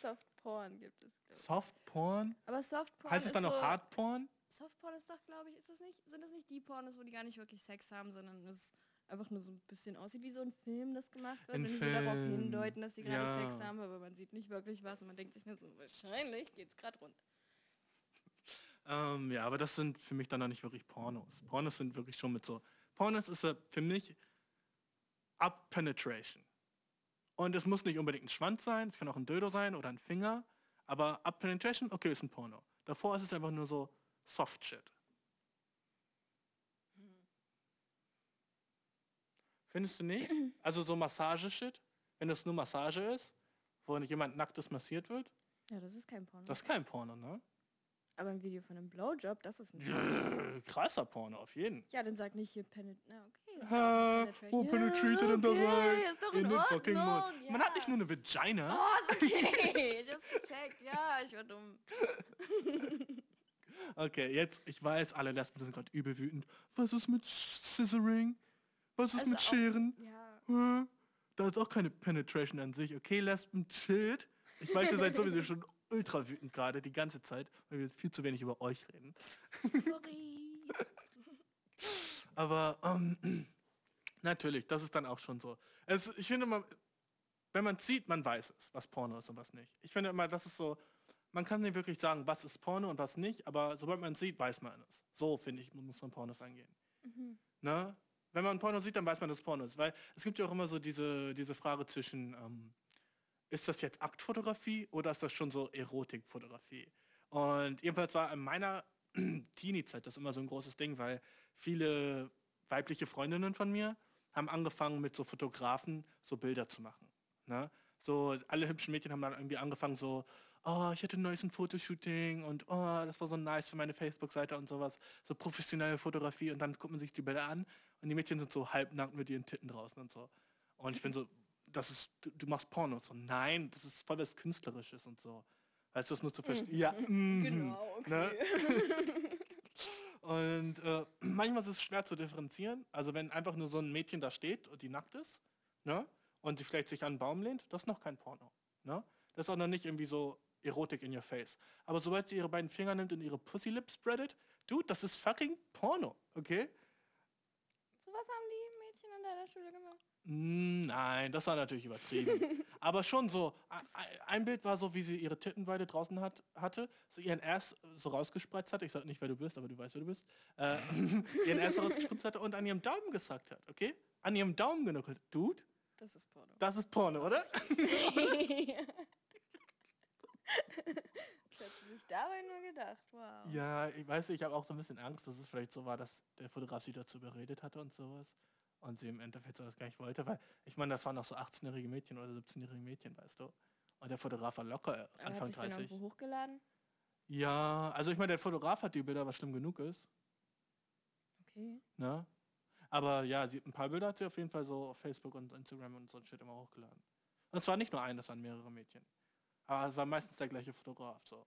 Softporn gibt es. Softporn? Aber Softporn Heißt es dann ist auch so, Hardporn? Softporn ist doch, glaube ich, ist das nicht, sind das nicht die Pornos, wo die gar nicht wirklich Sex haben, sondern es einfach nur so ein bisschen aussieht wie so ein Film, das gemacht wird, Ein wenn die so darauf Film, hindeuten, dass sie gerade ja. Sex haben, aber man sieht nicht wirklich was und man denkt sich nur so, wahrscheinlich geht's gerade rund. Ähm, ja, aber das sind für mich dann noch nicht wirklich Pornos. Pornos sind wirklich schon mit so. Pornos ist ja für mich Up Penetration. Und es muss nicht unbedingt ein Schwanz sein, es kann auch ein Dödo sein oder ein Finger. Aber Up Penetration, okay, ist ein Porno. Davor ist es einfach nur so Soft Shit. Findest du nicht? [CLEARS THROAT] Also so Massage-Shit, wenn das nur Massage ist, wo jemand nacktes massiert wird, Ja, das ist kein Porno. das ist kein Porno, ne? aber ein Video von einem Blowjob, das ist ein Porno. Krasser Porno, auf jeden. Ja, dann sag nicht hier Penet... Na, okay. Ha, wo penetriert er denn da okay, rein? Ist doch In den fucking Mund. Man hat nicht nur eine Vagina. Oh, ist [LAUGHS] okay. Ich hab's gecheckt. Ja, ich war dumm. [LAUGHS] Okay, jetzt, ich weiß, alle Lesben sind gerade übel wütend. Was ist mit Scissoring? Was ist Also mit auch- Scheren? Ja? Da ist auch keine Penetration an sich. Okay, Lesben, chillt. Ich weiß, ihr seid sowieso schon ultra wütend gerade, die ganze Zeit, weil wir viel zu wenig über euch reden. sorry. [LAUGHS] Aber ähm, [CLEARS THROAT] natürlich, das ist dann auch schon so. Es, ich finde immer, wenn man sieht, man weiß es, was Porno ist und was nicht. Ich finde immer, das ist so, man kann nicht wirklich sagen, was ist Porno und was nicht, aber sobald man sieht, weiß man es. So, finde ich, muss man Pornos angehen. Mhm. Ne? Wenn man Porno sieht, dann weiß man, dass Porno ist. Weil es gibt ja auch immer so diese, diese Frage zwischen, ähm, ist das jetzt Aktfotografie oder ist das schon so Erotikfotografie? Und jedenfalls war in meiner [CLEARS THROAT] Teenie-Zeit das immer so ein großes Ding, weil viele weibliche Freundinnen von mir haben angefangen mit so Fotografen so Bilder zu machen. Ne? So alle hübschen Mädchen haben dann irgendwie angefangen so, oh, ich hatte ein neues Fotoshooting und oh, das war so nice für meine Facebook-Seite und sowas. So professionelle Fotografie und dann guckt man sich die Bilder an und die Mädchen sind so halbnackt mit ihren Titten draußen und so. Und ich bin so, das ist, du, du machst Porno. Und so, nein, das ist voll was Künstlerisches und so. Weißt du, das nur zu verstehen? Ja, mm, [LAUGHS] genau, okay. Ne? [LAUGHS] und äh, manchmal ist es schwer zu differenzieren. Also wenn einfach nur so ein Mädchen da steht und die nackt ist, ne? Und die vielleicht sich an einen Baum lehnt, das ist noch kein Porno. Ne? Das ist auch noch nicht irgendwie so Erotik in your face. Aber sobald sie ihre beiden Finger nimmt und ihre Pussy Lips spreadet, dude, das ist fucking Porno, okay? So was haben die Mädchen an deiner Schule gemacht? Hm, nein, das war natürlich übertrieben. [LAUGHS] Aber schon so, ein Bild war so, wie sie ihre Titten beide draußen hat, hatte, so ihren Ass so rausgespreizt hat, ich sag nicht, wer du bist, aber du weißt, wer du bist, äh, [LAUGHS] ihren Ass rausgespritzt hatte und an ihrem Daumen gesagt hat, okay? An ihrem Daumen genuckelt. Dude? Das ist Porno. Das ist Porno, oder? [LAUGHS] Hat dabei nur gedacht, wow. Ja, ich weiß, ich habe auch so ein bisschen Angst, dass es vielleicht so war, dass der Fotograf sie dazu überredet hatte und sowas und sie im Endeffekt so das gar nicht wollte, weil ich meine, das waren noch so 18-jährige Mädchen oder 17-jährige Mädchen, weißt du. Und der Fotograf war locker Aber Anfang hat 30. irgendwo hochgeladen? Ja, also ich meine, der Fotograf hat die Bilder, was schlimm genug ist. Okay. Ne? Aber ja, sie, ein paar Bilder hat sie auf jeden Fall so auf Facebook und Instagram und so ein Shit immer hochgeladen. Und zwar nicht nur ein, das waren mehrere Mädchen. Aber es war meistens der gleiche Fotograf. So.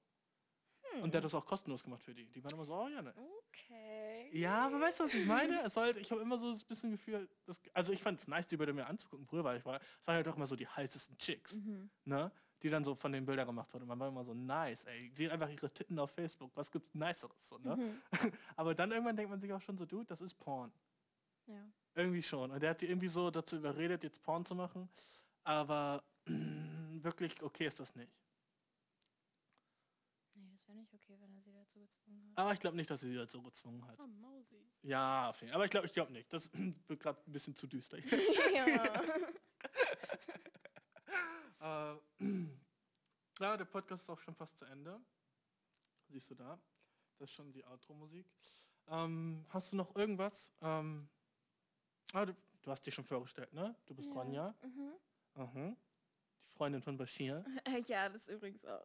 Hm. Und der hat das auch kostenlos gemacht für die. Die waren immer so, oh ja, ne. Okay. Ja, aber weißt du, was ich meine? Es halt, ich habe immer so ein bisschen Gefühl, dass, also ich fand es nice, die Bilder mir anzugucken früher, weil ich war, es waren halt auch immer so die heißesten Chicks, Mhm. ne? Die dann so von den Bildern gemacht wurden. Man war immer so nice, ey. Sehen einfach ihre Titten auf Facebook. Was gibt's Niceres, so, ne? Mhm. [LAUGHS] Aber dann irgendwann denkt man sich auch schon so, dude, das ist Porn. Ja. Irgendwie schon. Und der hat die irgendwie so dazu überredet, jetzt Porn zu machen. Aber [CLEARS THROAT] wirklich okay ist das nicht. Wäre nicht okay, wenn er sie dazu gezwungen hat. Aber ich glaube nicht, dass sie sie dazu gezwungen hat. Oh, Mausi. Ja, auf jeden Fall. Aber ich glaube, ich glaube nicht. Das [CLEARS THROAT] wird gerade ein bisschen zu düster. [LAUGHS] [LAUGHS] ja. Äh, [CLEARS THROAT] ja, der Podcast ist auch schon fast zu Ende. Siehst du da? Das ist schon die Outro-Musik. Ähm, hast du noch irgendwas? Ähm, ah, du, du hast dich schon vorgestellt, ne? Du bist Ja. Ronja. Mhm. Mhm. Freundin von Bashir. Äh, ja, das übrigens auch.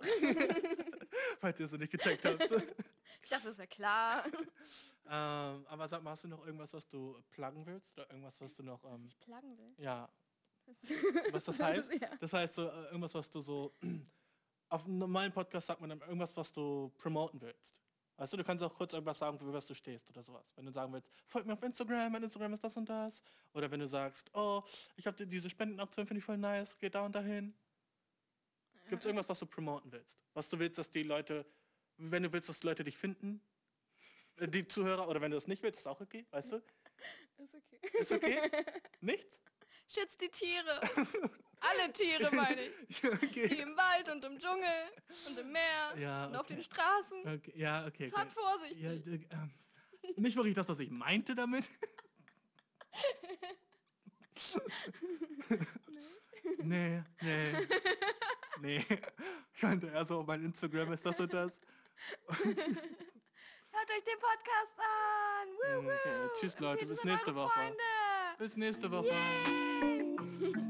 [LAUGHS] Falls ihr es noch nicht gecheckt habt. [LAUGHS] ich dachte, das wäre klar. ähm, aber sag mal, hast du noch irgendwas, was du pluggen willst? Oder irgendwas, was du noch. Was Ähm, ich pluggen will. ja, was [LAUGHS] das heißt? Das heißt, so, äh, irgendwas, was du so. [CLEARS THROAT] Auf einem normalen Podcast sagt man dann irgendwas, was du promoten willst. Weißt du, du kannst auch kurz irgendwas sagen, für was du stehst oder sowas. Wenn du sagen willst, folgt mir auf Instagram, mein Instagram ist das und das. Oder wenn du sagst, oh, ich habe diese Spendenaktion, finde ich voll nice, geh da und dahin. Gibt es irgendwas, was du promoten willst? Was du willst, dass die Leute, wenn du willst, dass Leute dich finden, äh, die Zuhörer, oder wenn du das nicht willst, ist auch okay, weißt du? Ist okay. Ist okay? [LAUGHS] Nichts? Schützt die Tiere. [LAUGHS] Alle Tiere, meine ich. [LAUGHS] Ja, Die okay. im Wald und im Dschungel und im Meer Ja, und auf okay. den Straßen. okay. Ja, okay. Fahrt okay. vorsichtig. Ja, ähm, nicht wirklich das, was ich meinte damit. [LAUGHS] nee, nee. Nee. Ich meinte eher so, mein Instagram ist das und das. Hört euch den Podcast an. Woo, Okay, woo. tschüss, Leute, bis nächste Woche. Freunde. Bis nächste Woche. Yay. Mm-hmm. [LAUGHS]